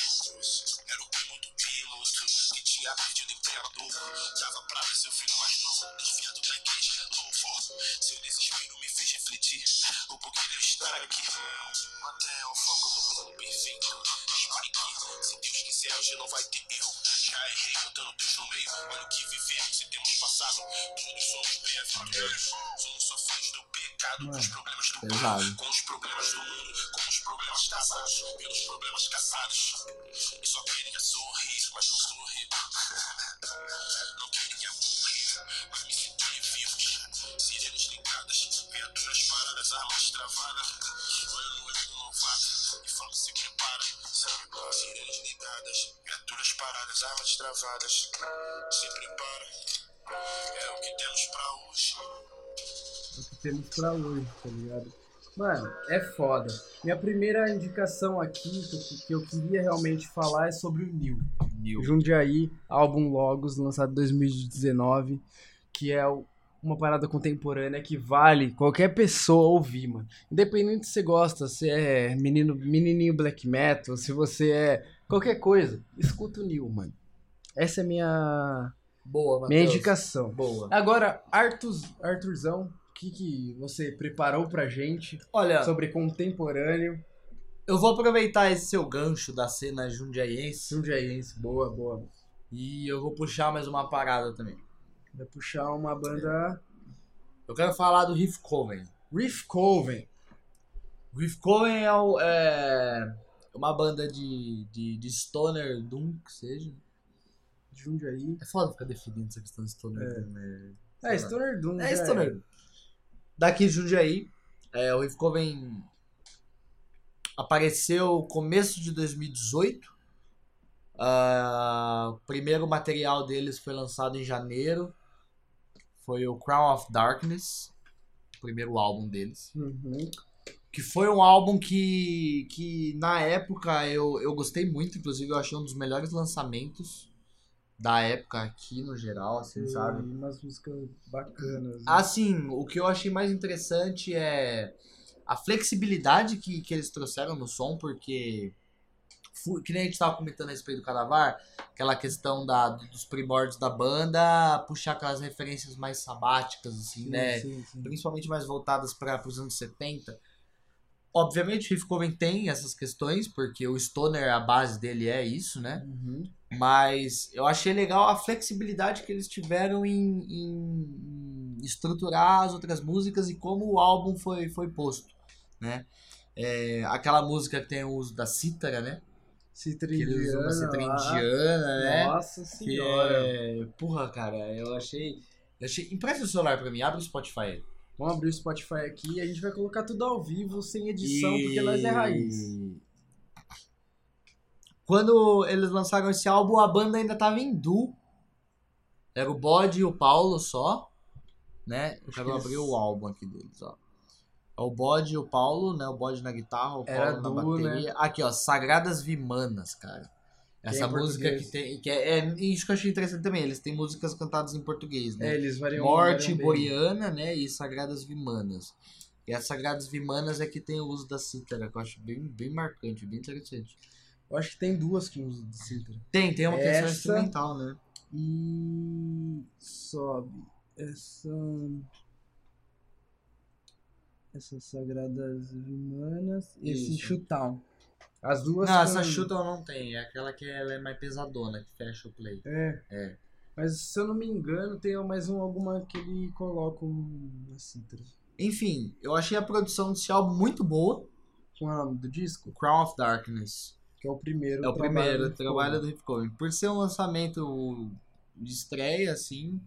Era o primo do piloto, que tinha perdido empregador. Dava pra ver seu filho mais novo, desviado da igreja. Louvor, seu desespero me fez refletir. O porquê de eu estar aqui. Mantenha o foco no plano perfeito. Spike, se Deus quiser, hoje não vai ter erro. Já errei, botando Deus no meio. Olha o que vivemos e temos passado. Todos somos bem-aventurados. Somos só filhos do com os problemas do pesado. com os problemas do mundo, com os problemas casados, pelos problemas caçados. Eu só queria sorrir, mas não sorri. [LAUGHS] Não queria morrer, mas me senti vivo. Sirenes ligadas, viaturas paradas, armas travadas. Olho no olho do novato e falo: se prepara. Sirenes ligadas, viaturas paradas, armas travadas. Se prepara. É o que temos pra hoje. Temos pra hoje, tá ligado? Mano, é foda. Minha primeira indicação aqui que eu, que eu queria realmente falar é sobre o New. New. Jundiaí, álbum Logos, lançado em 2019, que é uma parada contemporânea que vale qualquer pessoa ouvir, mano. Independente se você gosta, se é menino, menininho black metal, se você é qualquer coisa, escuta o New, mano. Essa é minha, Boa, minha Matheus. indicação. Boa. Agora, Arthur, Arthurzão, que, que você preparou pra gente Olha, sobre contemporâneo eu vou aproveitar esse seu gancho da cena jundiaiense jundiaense? Boa, boa. e eu vou puxar mais uma parada também. Vai puxar uma banda Eu quero falar do Riff Coven. Riff Coven. Riff Coven é, o- é uma banda de, de, de stoner doom, que seja. Jundiaí. É foda ficar definindo essa questão de stoner doom, né? É, Stoner Doom. É já stoner doom. Daqui de Jundiaí, é, o Riff Coven apareceu começo de 2018. Ah, o primeiro material deles foi lançado em janeiro. Foi o Crown of Darkness, o primeiro álbum deles. Uhum. Que foi um álbum que, que na época eu, eu gostei muito, inclusive eu achei um dos melhores lançamentos da época aqui no geral, assim, sabe? E umas músicas bacanas. né? Assim, o que eu achei mais interessante é a flexibilidade que, que eles trouxeram no som, porque que nem a gente tava comentando a respeito do Cadavar, aquela questão da, dos primórdios da banda, puxar aquelas referências mais sabáticas, assim, Sim, né? sim, sim. principalmente mais voltadas para os anos 70. Obviamente o Riff Coven tem essas questões, porque o Stoner, a base dele é isso, né? Uhum. Mas eu achei legal a flexibilidade que eles tiveram em, em estruturar as outras músicas e como o álbum foi, foi posto, né? É, aquela música que tem o uso da cítara, né? Que uma cítara indiana, né? Nossa Que senhora. é... Porra, cara, eu achei... Eu achei... Empresta o celular pra mim, abre o Spotify. Vamos abrir o Spotify aqui e a gente vai colocar tudo ao vivo, sem edição, porque nós é raiz. Quando eles lançaram esse álbum, a banda ainda tava em duo. Era o Bode e o Paulo só, né? Eu quero que eles- abrir o álbum aqui deles, ó. É o Bode e o Paulo, né? O Bode na guitarra, o Era Paulo na duo, né? bateria. Aqui, ó, Sagradas Vimanas, cara. Essa é em música que tem. Que é, é isso que eu achei interessante também. Eles têm músicas cantadas em português, né? É, eles variam Morte variam bem. Boreana, né? E Sagradas Vimanas. E as Sagradas Vimanas é que tem o uso da cítara, que eu acho bem, bem marcante, bem interessante. Eu acho que tem duas que usam de citra. Tem, tem uma questão Essa- instrumental, né? E sobe essa essas sagradas humanas e esse chutão. As duas Não, com- essa chuta eu não tem. É aquela que ela é mais pesadona, que fecha o play. É. É. Mas se eu não me engano, tem mais um, alguma que ele coloca um, citra. Enfim, eu achei a produção desse álbum muito boa. Qual é o nome do disco? Crown of Darkness. Que é o primeiro É o trabalho primeiro do trabalho do Coven. Por ser um lançamento de estreia, assim,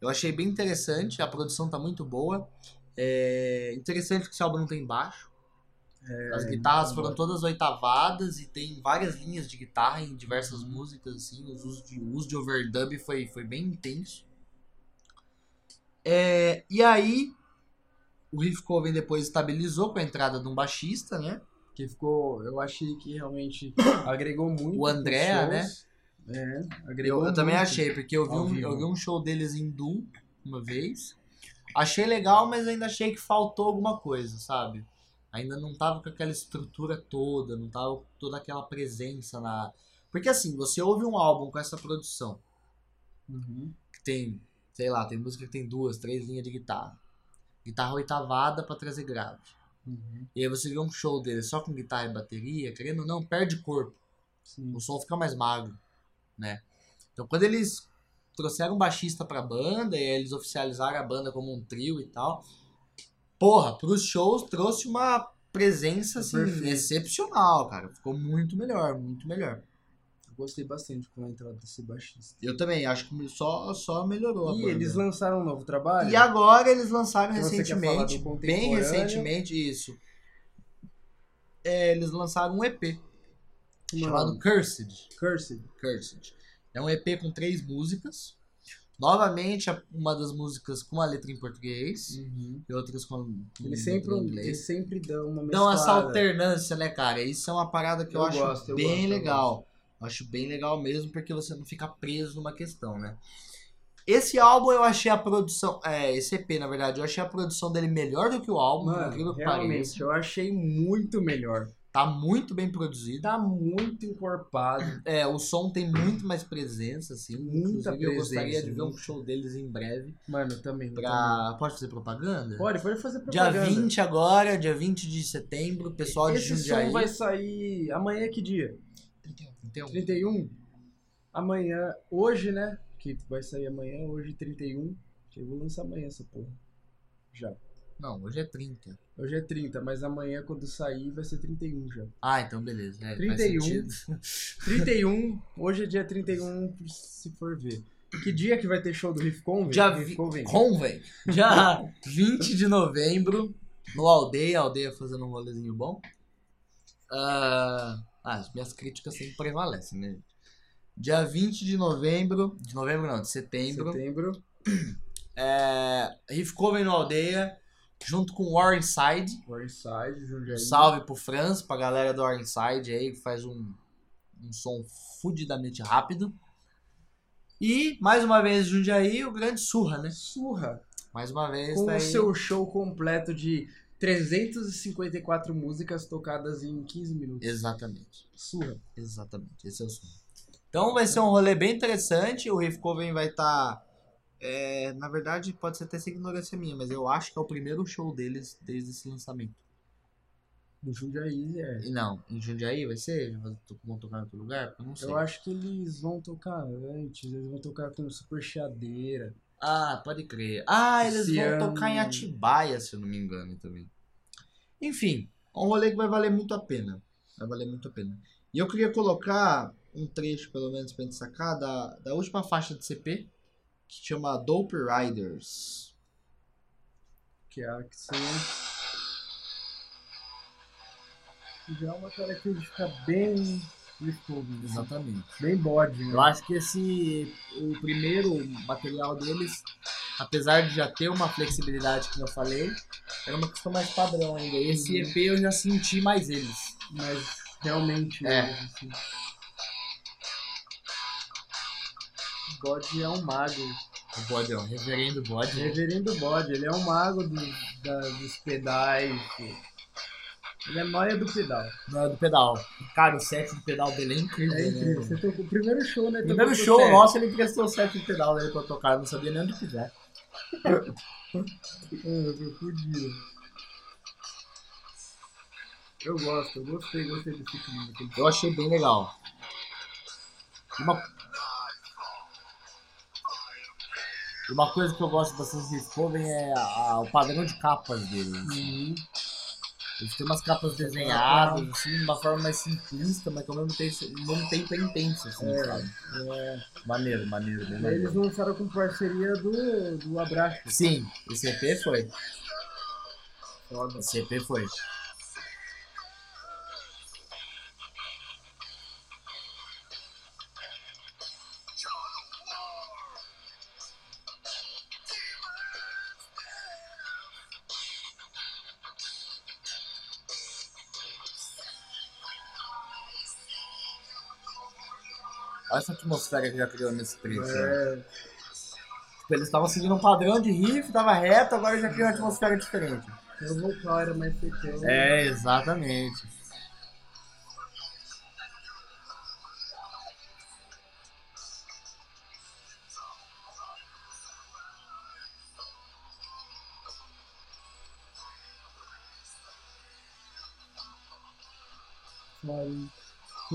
eu achei bem interessante. A produção tá muito boa. É interessante que esse álbum não tem baixo. As guitarras muito foram todas oitavadas e tem várias linhas de guitarra em diversas músicas, assim. O uso de, o uso de overdub foi, foi bem intenso. É, e aí, o Riff Coven depois estabilizou com a entrada de um baixista, né? Que ficou, eu achei que realmente [COUGHS] agregou muito. O pros shows. É, agregou Eu, eu também muito. achei, porque eu vi, um, eu vi um show deles em Doom uma vez. Achei legal, mas ainda achei que faltou alguma coisa, sabe? Ainda não tava com aquela estrutura toda, não tava com toda aquela presença na. Porque assim, você ouve um álbum com essa produção, Uhum. que tem, sei lá, tem música que tem duas, três linhas de guitarra. Guitarra oitavada pra trazer grave. Uhum. E aí você vê um show dele só com guitarra e bateria, querendo ou não, perde corpo. Sim. o som fica mais magro, né? Então quando eles trouxeram um baixista pra banda e eles oficializaram a banda como um trio e tal, porra, pros shows trouxe uma presença assim Perfeito. excepcional, cara. Ficou muito melhor, muito melhor. Eu gostei bastante com a entrada desse baixista. Eu também acho que só só melhorou E eles lançaram um novo trabalho? E agora eles lançaram Então recentemente, bem recentemente isso. É, eles lançaram um EP Como é o chamado? Cursed. Cursed. Cursed. É um EP com três músicas. Novamente, uma das músicas com a letra em português e outras com, com Ele letra sempre, em ele sempre dá uma Dão essa mesclada. alternância, né, cara? Isso é uma parada que eu, Eu acho gosto, eu bem gosto, eu legal. Eu acho bem legal mesmo, porque você não fica preso numa questão, né? Esse álbum eu achei a produção. É, esse EP, na verdade, eu achei a produção dele melhor do que o álbum, por Mano, incrível que pareça. eu achei muito melhor. Tá muito bem produzido. Tá muito encorpado. É, o som tem muito mais presença, assim. Muita Inclusive, eu gostaria presença, de ver um show deles em breve. Mano, também. também. Pra... Pode fazer propaganda? Pode, pode fazer Dia propaganda. 20 agora, dia 20 de setembro, pessoal de Esse Jundiaí. som vai sair amanhã que dia? 31. 31? Amanhã, hoje, né? Que vai sair amanhã, hoje 31. Que eu vou lançar amanhã essa porra. Já. Não, hoje é 30. Hoje é 30, mas amanhã quando sair vai ser 31 já. Ah, então beleza. É, faz 31. sentido. [LAUGHS] 31, hoje é dia 31, se for ver. Que dia que vai ter show do Riff Conven? Dia Riff Conven. Dia [LAUGHS] 20 de novembro, no Aldeia, Aldeia fazendo um rolezinho bom. Ah, ah, as minhas críticas sempre prevalecem, né? Dia 20 de novembro, de novembro não, de setembro, Setembro. é, Riff Coven no Aldeia, junto com Warrinside. Warnside, Jundiaí. Salve pro Franz, pra galera do Warrinside aí, que faz um, um som fudidamente rápido. E, mais uma vez, Jundiaí, o grande Surra, né? Surra. Mais uma vez, Com tá o aí. seu show completo de 354 músicas tocadas em 15 minutos. Exatamente, Surra. exatamente, esse é o som. Então vai ser um rolê bem interessante, o Riff Coven vai estar... na verdade, pode ser até ser ignorância minha, mas eu acho que é o primeiro show deles desde esse lançamento. No Jundiaí, é. E não, em Jundiaí vai ser? Vão tocar em outro lugar? Eu não sei. Eu acho que eles vão tocar antes, eles vão tocar com super chiadeira. Ah, pode crer. Ah, eles vão tocar em Atibaia, se eu não me engano, também. Enfim, é um rolê que vai valer muito a pena. Vai valer muito a pena. E eu queria colocar um trecho, pelo menos, pra gente sacar, da, da última faixa de CP, que chama Dope Riders. Que é a que são. Já é uma característica bem. Riff-Conven, Exatamente. Bem bode, né? Eu acho que esse, o primeiro material deles, apesar de já ter uma flexibilidade, que eu falei, era uma questão mais padrão ainda. Esse EP eu já senti mais eles. Mas realmente. É. né, assim. Bode é um mago. O bode, ó, reverendo bode. Reverendo Bode, ele é um mago do, da, dos pedais. Ele é nóia do pedal. É do pedal. Cara, o set do pedal dele é incrível. É né? incrível. Você tocou o primeiro show, né? Primeiro show nosso, ele emprestou o set de pedal dele pra tocar. Eu não sabia nem onde quiser. Ah, eu tô fudido. Eu gosto, eu gostei, gostei desse aqui. Eu achei bem legal. Uma... Uma coisa que eu gosto bastante de Coven é a- a- o padrão de capas deles. Uhum. Eles têm umas capas desenhadas, assim, de uma forma mais simplista, mas que ao mesmo tempo, mesmo tempo é intenso, assim, É. sabe? Maneiro, maneiro, bem Eles maneiro. lançaram com parceria do, do Abraço. Sim, esse EP foi. Foda. Esse EP foi. Atmosfera que já criou nesse trecho. né? É, Tipo, eles estavam seguindo um padrão de riff, tava reto, agora já criou uma atmosfera diferente. o vocal era mais secão. É, exatamente.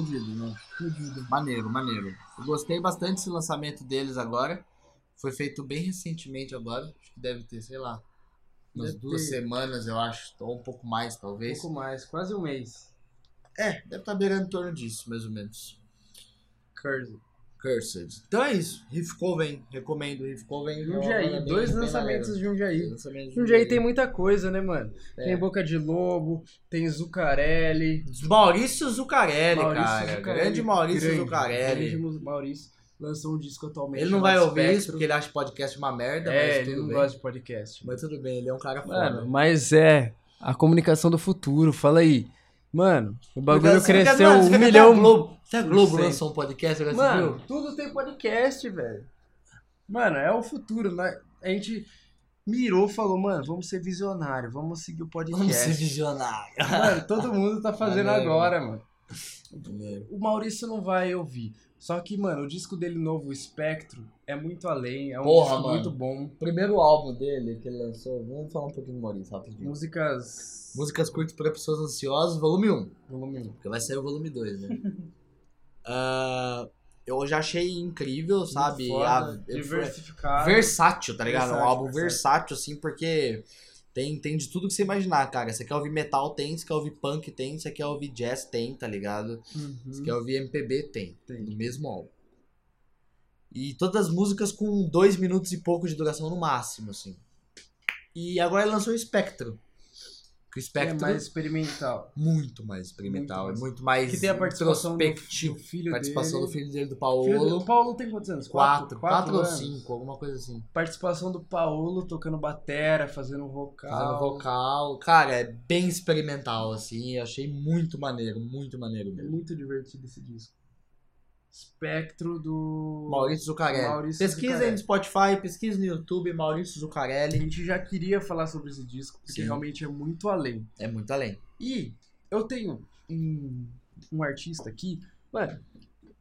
Fudido, né? fudido. Maneiro, maneiro. Eu gostei bastante desse lançamento deles agora. Foi feito bem recentemente agora. Acho que deve ter, sei lá, umas Deve duas ter. semanas, eu acho. Ou um pouco mais, Um talvez. pouco mais, quase um mês. É, deve estar beirando em torno disso, mais ou menos. Curse. Cursed. Então é isso. Riff Coven. Recomendo Riff Coven. Jundiaí, Bem- dois bem lançamentos de. Jundiaí. Lançamentos de Jundiaí tem muita coisa, né, mano? É. Tem Boca de Lobo, tem Zucarelli. Maurício Zucarelli, Maurício cara. Zucarelli, Grande Maurício grande, Zucarelli. grande Maurício. lançou um disco atualmente. Ele não vai ouvir isso Spectro. porque ele acha podcast uma merda, É, mas ele tudo não bem. gosta de podcast. Mas tudo bem, ele é um cara Mano, foda. mas é a comunicação do futuro. Fala aí. Mano, o bagulho cresceu mano, um milhão. até a Globo, até a por Globo cento. lançou um podcast, agora Mano, viu? tudo tem podcast, velho. Mano, é o futuro. Né? A gente mirou, falou, mano, vamos ser visionário, vamos seguir o podcast. Vamos ser visionário. Mano, todo mundo tá fazendo Maneiro. agora, mano. O Maurício não vai ouvir. Só que, mano, o disco dele novo, o Espectro, é muito além. É um Porra, disco mano. muito bom. Primeiro álbum dele que ele lançou, vamos falar um pouquinho do Maurício rapidinho. Músicas. Músicas curtas para pessoas ansiosas, volume 1. Volume 1. Porque vai sair o volume 2, né? [LAUGHS] Ah, eu já achei incrível, sabe? Foda, A- eu- diversificado. versátil, tá ligado? um Versátil, álbum versátil. versátil, assim, porque tem, tem de tudo que você imaginar, cara. Você quer ouvir metal, tem. Você quer ouvir punk, tem. Você quer ouvir jazz, tem, tá ligado? Uhum. Você quer ouvir MPB, tem. Tem. No mesmo álbum. E todas as músicas com dois minutos e pouco de duração no máximo, assim. E agora ele lançou o Spectro. O É Spectro mais experimental. muito mais experimental, Muito mais. é muito mais Que tem a participação do, filho participação dele. do filho dele, do Paulo. do Paulo tem quantos anos? Quatro, quatro ou anos? cinco, alguma coisa assim. Participação do Paulo tocando batera, fazendo vocal. Fazendo vocal. Cara, é bem experimental, assim. Eu achei muito maneiro, muito maneiro É mesmo. muito divertido esse disco. Espectro do. Maurício Zucarelli. Maurício pesquisa Zucarelli. no Spotify, pesquisa no YouTube, Maurício A Zucarelli. gente já queria falar sobre esse disco, porque Sim. realmente é muito além. É muito além. E eu tenho um, um artista aqui, mano.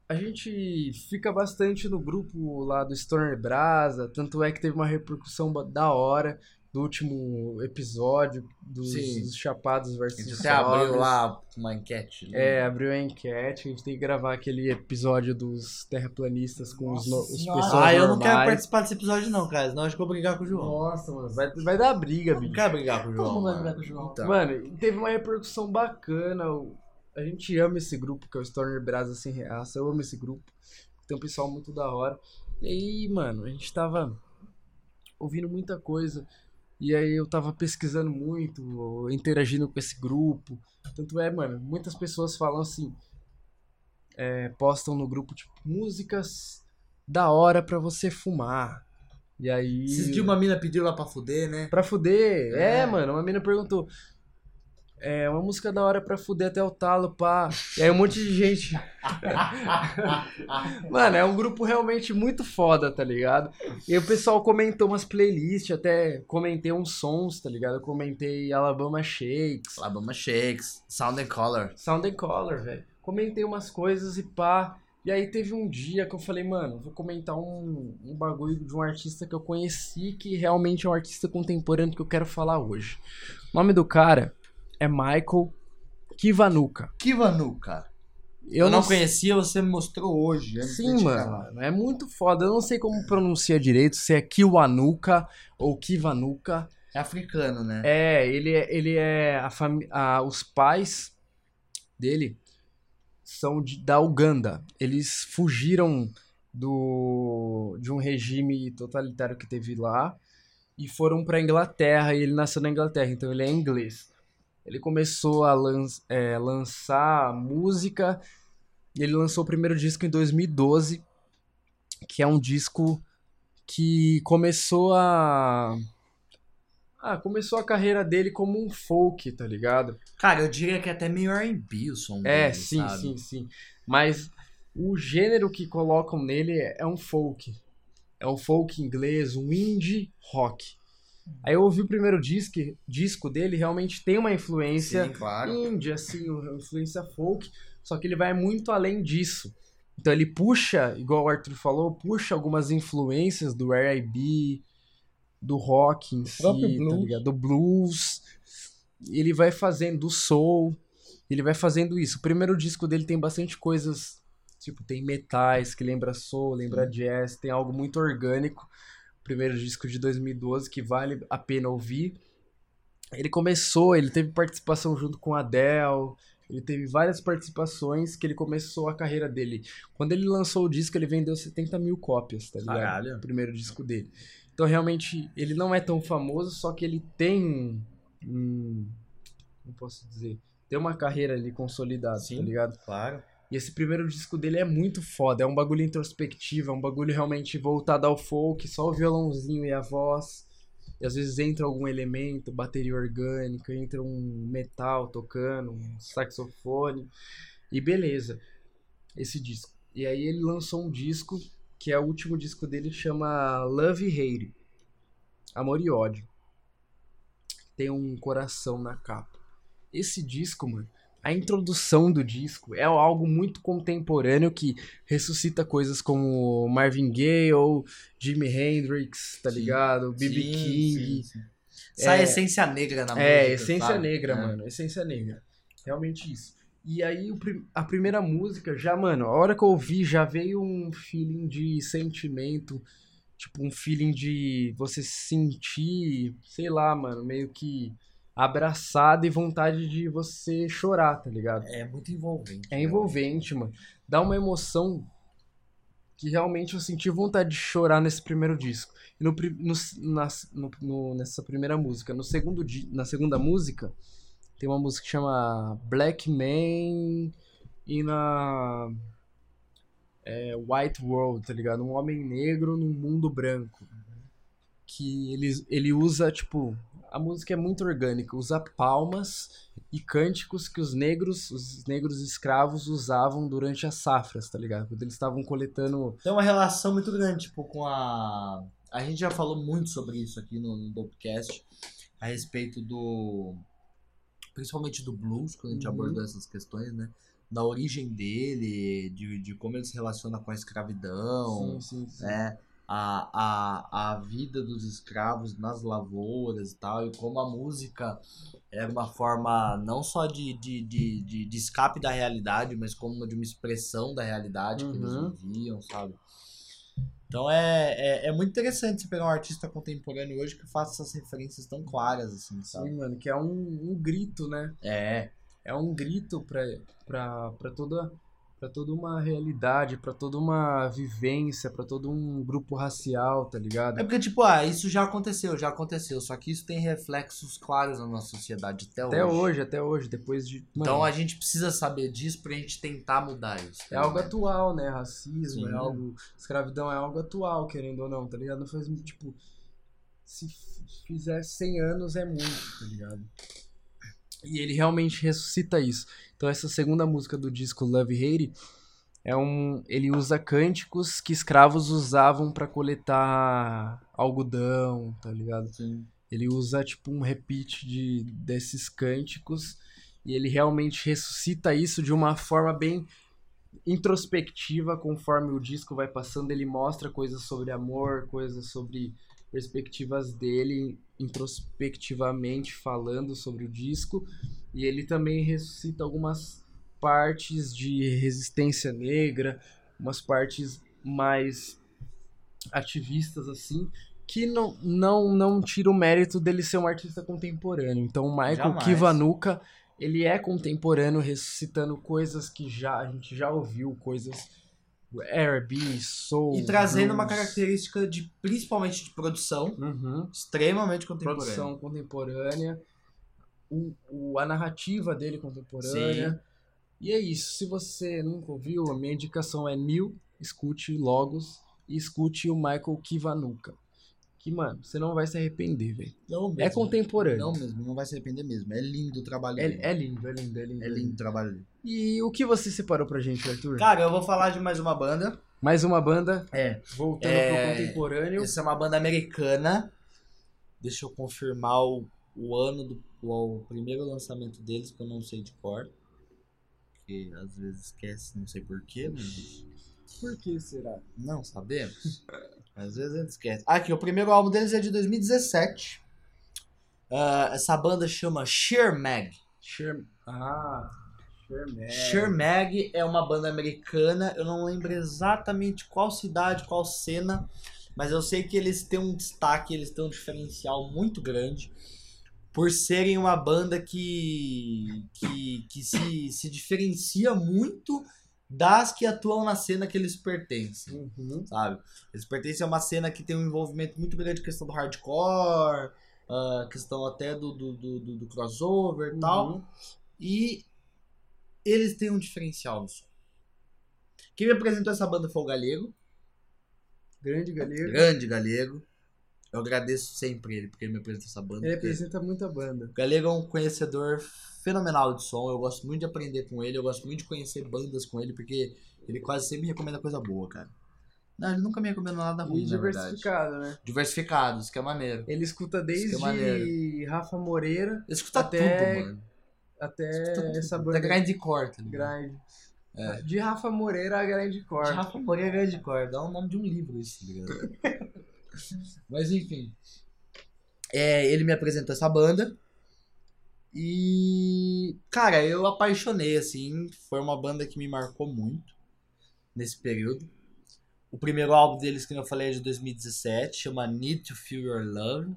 A gente fica bastante no grupo lá do Stoner Brasa, tanto é que teve uma repercussão da hora do último episódio dos, dos Chapados A versus gente até abriu lá uma enquete. né? É, abriu a enquete, a gente tem que gravar aquele episódio dos terraplanistas com os, no- Nossa os pessoas Ah, eu não quero normais. participar desse episódio não, cara. Senão eu acho que eu vou brigar com o João. Nossa, mano, vai, vai dar briga, Não bicho. quero brigar com o João. Como vai mano. brigar com o João? Então. Mano, e teve uma repercussão bacana. A gente ama esse grupo, que é o Stoner Brasa Sem Reaça. Eu amo esse grupo. Tem um pessoal muito da hora. E aí, mano, a gente tava ouvindo muita coisa. E aí eu tava pesquisando muito, interagindo com esse grupo. Tanto é, mano, muitas pessoas falam assim. é, postam no grupo, tipo, músicas da hora pra você fumar. E aí. Esses dias uma mina pediu lá pra fuder, né? Pra fuder. É, É. mano, uma mina perguntou. É, uma música da hora pra fuder até o talo, pá. E aí um monte de gente. [LAUGHS] Mano, é um grupo realmente muito foda, tá ligado? E o pessoal comentou umas playlists, até comentei uns sons, tá ligado? Eu comentei Alabama Shakes, Alabama Shakes, Sound and Color. Sound and Color, velho. Comentei umas coisas e pá. E aí teve um dia que eu falei, mano, vou comentar um, um bagulho de um artista que eu conheci, que realmente é um artista contemporâneo que eu quero falar hoje. O nome do cara é Michael Kivanuka. Kivanuka. Eu, Eu não sei- conhecia, você me mostrou hoje. de Sim, mano, é muito foda. Eu não sei como pronuncia direito, se é Kiwanuka ou Kivanuka. É africano, né? É, ele é, ele é a fami- a, os pais dele são de- da Uganda. Eles fugiram do de um regime totalitário que teve lá e foram pra Inglaterra e ele nasceu na Inglaterra, então ele é inglês. Ele começou a lan- é, lançar música e ele lançou o primeiro disco em 2012, que é um disco que começou a ah, começou a carreira dele como um folk, tá ligado? Cara, eu diria que é até meio R&B o som É, dele, sim, sabe? sim, sim. Mas o gênero que colocam nele é um folk. É um folk inglês, um indie rock. Aí eu ouvi o primeiro disco, disco dele, realmente tem uma influência Sim, claro. indie, assim, uma influência folk, só que ele vai muito além disso. Então ele puxa, igual o Arthur falou, puxa algumas influências do R&B, do rock em si, tá ligado? Do blues. Ele vai fazendo do soul, ele vai fazendo isso. O primeiro disco dele tem bastante coisas, tipo, tem metais que lembra soul, lembra jazz, tem algo muito orgânico. Primeiro disco de 2012 que vale a pena ouvir. Ele começou, ele teve participação junto com a Adele, ele teve várias participações que ele começou a carreira dele. Quando ele lançou o disco, ele vendeu 70 mil cópias, tá ligado? Caralho. O primeiro disco dele. Então, realmente, ele não é tão famoso, só que ele tem. Hum, como posso dizer? Tem uma carreira ali consolidada, Sim. tá ligado? Claro. E esse primeiro disco dele é muito foda. É um bagulho introspectivo, é um bagulho realmente voltado ao folk, só o violãozinho e a voz. E às vezes entra algum elemento, bateria orgânica, entra um metal tocando, um saxofone. E beleza, esse disco. E aí ele lançou um disco, que é o último disco dele, chama Love e Hate. Amor e ódio. Tem um coração na capa. Esse disco, mano, a introdução do disco é algo muito contemporâneo que ressuscita coisas como Marvin Gaye ou Jimi Hendrix, tá Sim. ligado? B.B. King. sim, sim. Sai É- essência negra na música. É, essência sabe? negra, É. mano. Essência negra. Realmente isso. E aí, a primeira música, já, mano, a hora que eu ouvi, já veio um feeling de sentimento. Tipo, um feeling de você se sentir, sei lá, mano, meio que abraçado e vontade de você chorar, tá ligado? É muito envolvente. É né? envolvente, mano. Dá uma emoção que realmente eu senti vontade de chorar nesse primeiro disco. E no, no, nas- no- nessa primeira música. No segundo, na segunda música, tem uma música que chama Black Man e na é, White World, tá ligado? Um homem negro num mundo branco. Que ele, ele usa, tipo, a música é muito orgânica, usa palmas e cânticos que os negros, os negros escravos usavam durante as safras, tá ligado? Quando eles estavam coletando. Tem uma relação muito grande, tipo, com a. A gente já falou muito sobre isso aqui no, no Dopecast, a respeito do. Principalmente do blues, quando a gente Uhum. abordou essas questões, né? Da origem dele, de, de como ele se relaciona com a escravidão, sim, sim. né? A, a, a vida dos escravos nas lavouras e tal, e como a música era uma forma não só de, de, de, de, de escape da realidade, mas como de uma expressão da realidade que eles Uhum. viviam, sabe? Então é, é, é muito interessante você pegar um artista contemporâneo hoje que faça essas referências tão claras, assim, sabe? Sim, mano, que é um, um grito, né? É, É um grito pra, pra, pra toda para toda uma realidade, pra toda uma vivência, pra todo um grupo racial, tá ligado? É porque, tipo, ah, isso já aconteceu, já aconteceu. Só que isso tem reflexos claros na nossa sociedade até, Até hoje. hoje, até hoje, depois de. Então mano, a gente precisa saber disso pra gente tentar mudar isso. É algo atual, né? Racismo Sim. é algo. Escravidão é algo atual, querendo ou não, tá ligado? Não faz. Tipo. Se fizer 100 anos é muito, tá ligado? E ele realmente ressuscita isso. Então, essa segunda música do disco Love Hate é um. Ele usa cânticos que escravos usavam pra coletar algodão, tá ligado? Sim. Ele usa tipo um repeat de, desses cânticos e ele realmente ressuscita isso de uma forma bem introspectiva conforme o disco vai passando. Ele mostra coisas sobre amor, coisas sobre perspectivas dele introspectivamente falando sobre o disco e ele também ressuscita algumas partes de resistência negra, umas partes mais ativistas assim que não, não, não tira o mérito dele ser um artista contemporâneo. Então o Michael Jamais. Kiwanuka, ele é contemporâneo, ressuscitando coisas que já a gente já ouviu, coisas R&B, soul, E trazendo uma blues. característica de, principalmente de produção, Uhum. extremamente contemporânea. produção contemporânea, o, o- a narrativa dele contemporânea. E é isso. Se você nunca ouviu, a minha indicação é New, escute Logos e escute o Michael Kiwanuka. Que, mano, você não vai se arrepender, velho. Não mesmo. É contemporâneo. Não mesmo, não vai se arrepender mesmo. É lindo o trabalho dele. É, é lindo, é lindo, é lindo. É lindo o trabalho dele. E o que você separou pra gente, Arthur? Cara, eu vou falar de mais uma banda. Mais uma banda, É. voltando É, pro contemporâneo. Essa é uma banda americana. Deixa eu confirmar o, o ano do o, primeiro lançamento deles, que eu não sei de cor. Porque às vezes esquece, não sei porquê, mas. Por que será? Não sabemos. [LAUGHS] às vezes a gente esquece. Aqui, o primeiro álbum deles é de 2017. Ah, essa banda chama Sheer Mag. Sher... Ah, Sherman. Sheer Mag é uma banda americana, eu não lembro exatamente qual cidade, qual cena, mas eu sei que eles têm um destaque, eles têm um diferencial muito grande por serem uma banda que, que, que se, se diferencia muito das que atuam na cena que eles pertencem, Uhum. sabe? Eles pertencem a uma cena que tem um envolvimento muito grande com questão do hardcore, a questão até do, do, do, do- crossover e tal. Uhum. E eles têm um diferencial no som. Quem me apresentou essa banda foi o Galego, Grande galego. grande Galego. Eu agradeço sempre ele porque ele me apresentou essa banda. Ele apresenta muita banda. O Galego é um conhecedor fenomenal de som. Eu gosto muito de aprender com ele. Eu gosto muito de conhecer bandas com ele porque ele quase sempre me recomenda coisa boa, cara. Não, ele nunca me recomendou nada ruim, E na verdade. diversificado, né? Diversificados, que é maneiro. Ele escuta Isso desde é. Rafa Moreira Ele escuta Até tudo, mano. até Escuta essa Da banda grindcore, tá ligado? grind. É. De Rafa Moreira a grindcore. Rafa Moreira Grindcore. Dá o nome de um livro isso, tá ligado? [LAUGHS] Mas enfim. É, ele me apresentou essa banda. E, cara, eu apaixonei, assim. Foi uma banda que me marcou muito nesse período. O primeiro álbum deles, que eu falei, é de 2017, chama Need to Feel Your Love.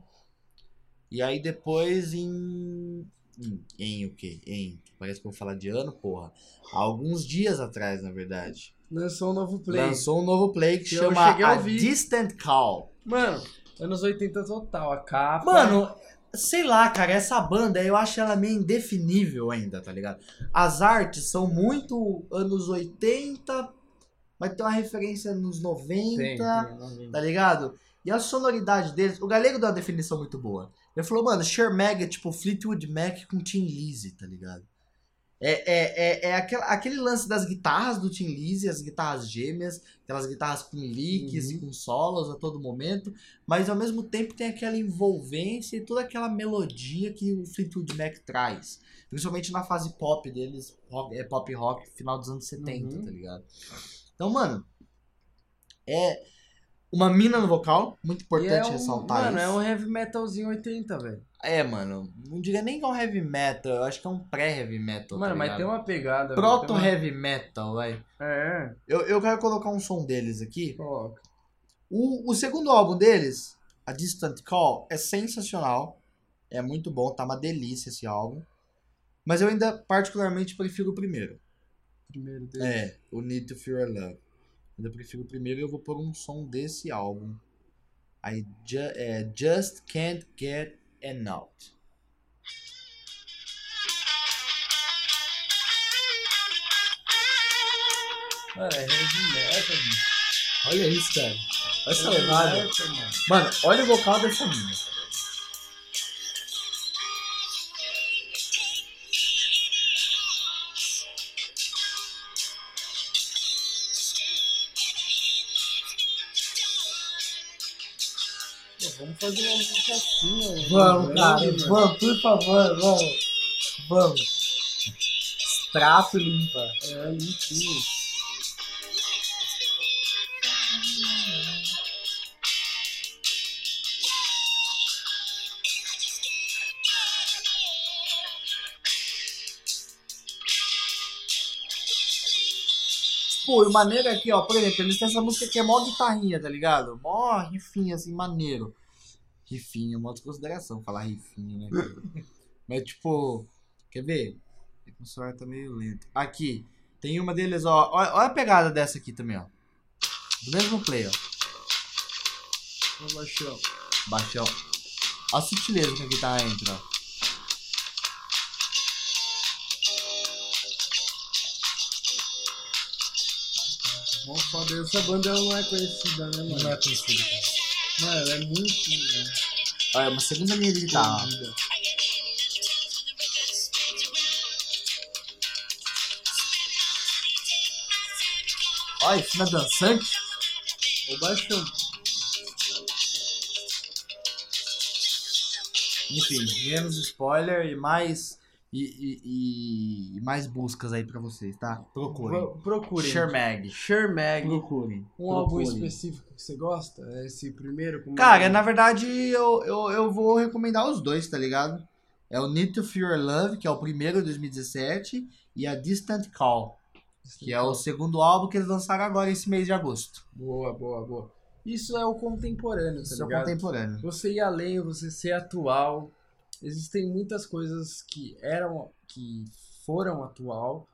E aí depois em. Em, em o quê? Em. Parece que eu vou falar de ano, porra. Há alguns dias atrás, na verdade. Lançou um novo play. Lançou um novo play que Que chama a A. Distant Call. Mano, anos 80 total. A capa. Mano, sei lá, cara, essa banda eu acho ela meio indefinível ainda, tá ligado? As artes são muito anos 80, mas tem uma referência nos 90, tem, tem, não vem. tá ligado? E a sonoridade deles, o Galego deu uma definição muito boa. Ele falou, mano, Sher Mag é tipo Fleetwood Mac com Tim Lizzy, tá ligado? É, é, é, é aquela- aquele lance das guitarras do Tim Lizzy, as guitarras gêmeas, aquelas guitarras com licks e Uhum. com solos a todo momento, mas ao mesmo tempo tem aquela envolvência e toda aquela melodia que o Fleetwood Mac traz. Principalmente na fase pop deles, rock- é pop rock, final dos anos 70, Uhum. tá ligado? Então, mano, é uma mina no vocal, muito importante é um, ressaltar Mano, isso. é um heavy metalzinho 80, velho. É, mano, não diria nem que é um heavy metal, eu acho que é um pré-heavy metal. Mano, tá mas tem uma pegada. velho, Proto tem uma- metal, vai. É, Eu, eu quero colocar um som deles aqui. coloca. O, o segundo álbum deles, A Distant Call, é sensacional. É muito bom, tá uma delícia esse álbum. Mas eu ainda particularmente prefiro o primeiro. Primeiro dele. É, o Need to Fear Love. Ainda prefiro o primeiro e eu vou pôr um som desse álbum. I ju é, Just Can't Get Enough. Mano, é heavy metal, bicho. Olha isso, cara. Olha essa Heavy levada. metal, mano. Mano, olha o vocal dessa mina. Fazer uma música assim, mano. Vamos, cara. mano. Vamos, por favor, vamos. Vamos. Extrato limpa. É, limpinho. Pô, e o maneiro aqui, ó, por exemplo, eles têm essa música que é mó guitarrinha, tá ligado? Mó rifinho, assim, maneiro. Rifinho, mó desconsideração falar rifinho, né? [LAUGHS] Mas, tipo, quer ver? É que o celular tá meio lento. Aqui, tem uma deles, ó. Olha, olha a pegada dessa aqui também, ó. Do mesmo play, ó. Vamos baixar. Baixão. Olha a sutileza que a guitarra entra, ó. Vamos foda. Essa banda não é conhecida, né, mano? Não é conhecido, cara. Mano, ela é muito. né, Olha, uma segunda linha de guitarra. conhecida. Olha, isso não é dançante? Ô, baixão. Enfim, menos spoiler e mais. E, e- e mais buscas aí pra vocês, tá? Procurem. Pro- Procurem. Shermag. Shermag. Procurem. Um álbum Procurem. específico que você gosta? Esse primeiro? Cara, é? na verdade, eu, eu, eu vou recomendar os dois, tá ligado? É o Need to Fear Love, que é o primeiro de 2017, e a Distant Call, que é o segundo álbum que eles lançaram agora esse mês de agosto. Boa, boa, boa. Isso é o contemporâneo, tá Isso é o ligado? contemporâneo. Você ir além, você ser atual. Existem muitas coisas que eram, que foram atual,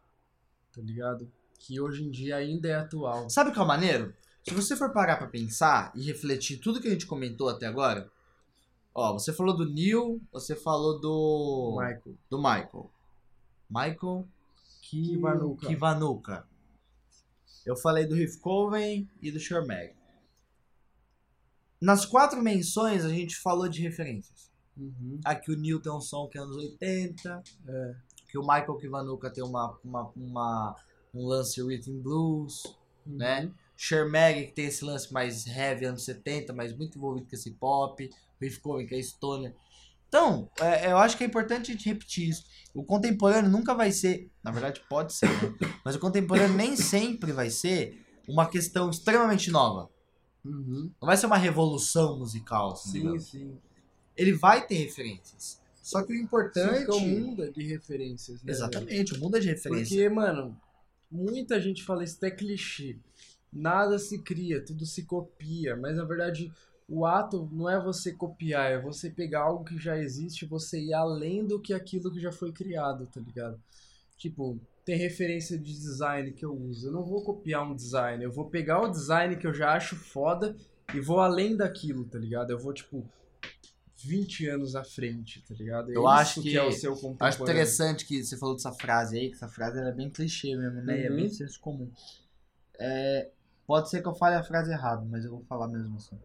tá ligado? Que hoje em dia ainda é atual. Sabe o que é o maneiro? Se você for parar pra pensar e refletir tudo que a gente comentou até agora, ó, você falou do Neil, você falou do Michael. do Michael. Michael Kiwanuka. Kiwanuka. Eu falei do Riff Coven e do Shermag. Nas quatro menções, a gente falou de referências. Uhum. Aqui o Neil tem um som que é anos 80. É. Que o Michael Kiwanuka tem uma, uma, uma- um lance rhythm blues. Uhum. né? Shermag, que tem esse lance mais heavy, anos 70, mas muito envolvido com esse pop. Riff Coven, que é stoner. Então, é, eu acho que é importante a gente repetir isso. O contemporâneo nunca vai ser, na verdade pode ser, né? [COUGHS] mas o contemporâneo nem sempre vai ser uma questão extremamente nova. Uhum. Não vai ser uma revolução musical, assim, Sim, digamos. sim. Ele vai ter referências. Só que o importante... É um mundo de referências, né? velho? Exatamente, o mundo é de referência. Porque, mano, muita gente fala isso até clichê. Nada se cria, tudo se copia. Mas na verdade, o ato não é você copiar, é você pegar algo que já existe e você ir além do que aquilo que já foi criado, tá ligado? Tipo, tem referência de design que eu uso. Eu não vou copiar um design, eu vou pegar o design que eu já acho foda e vou além daquilo, tá ligado? Eu vou, tipo, 20 anos à frente, tá ligado? É Eu acho que- é o seu Eu acho contemporâneo. interessante que você falou dessa frase aí, que essa frase ela é bem clichê mesmo, né? E é Uhum. bem senso comum. É, pode ser que eu fale a frase errada, mas eu vou falar mesmo assim.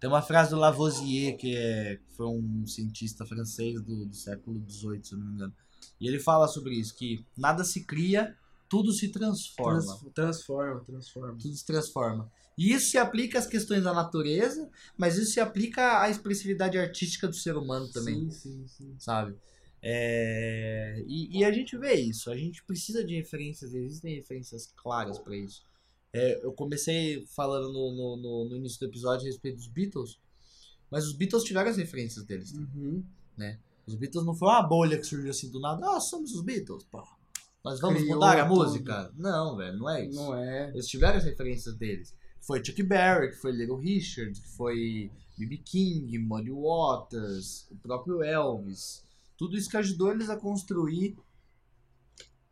Tem uma frase do Lavoisier, que, é, que foi um cientista francês do, do século XVIII, se não me engano. E ele fala sobre isso, que nada se cria, tudo se transforma. Trans- transforma, transforma. Tudo se transforma. E isso se aplica às questões da natureza, mas isso se aplica à expressividade artística do ser humano também Sim, sim, sim. sabe? É, E, e a gente vê isso, a gente precisa de referências, existem referências claras pra isso. É, eu comecei falando no, no, no- no início do episódio a respeito dos Beatles, mas os Beatles tiveram as referências deles. Uhum. Os Beatles não foi uma bolha que surgiu assim do nada, ah, somos os Beatles, pô. Nós vamos Criou mudar a tudo. música? Não, velho, não é isso. Não é. Eles tiveram as referências deles. Foi Chuck Berry, que foi Little Richard, que foi B.B. King, Muddy Waters, o próprio Elvis. Tudo isso que ajudou eles a construir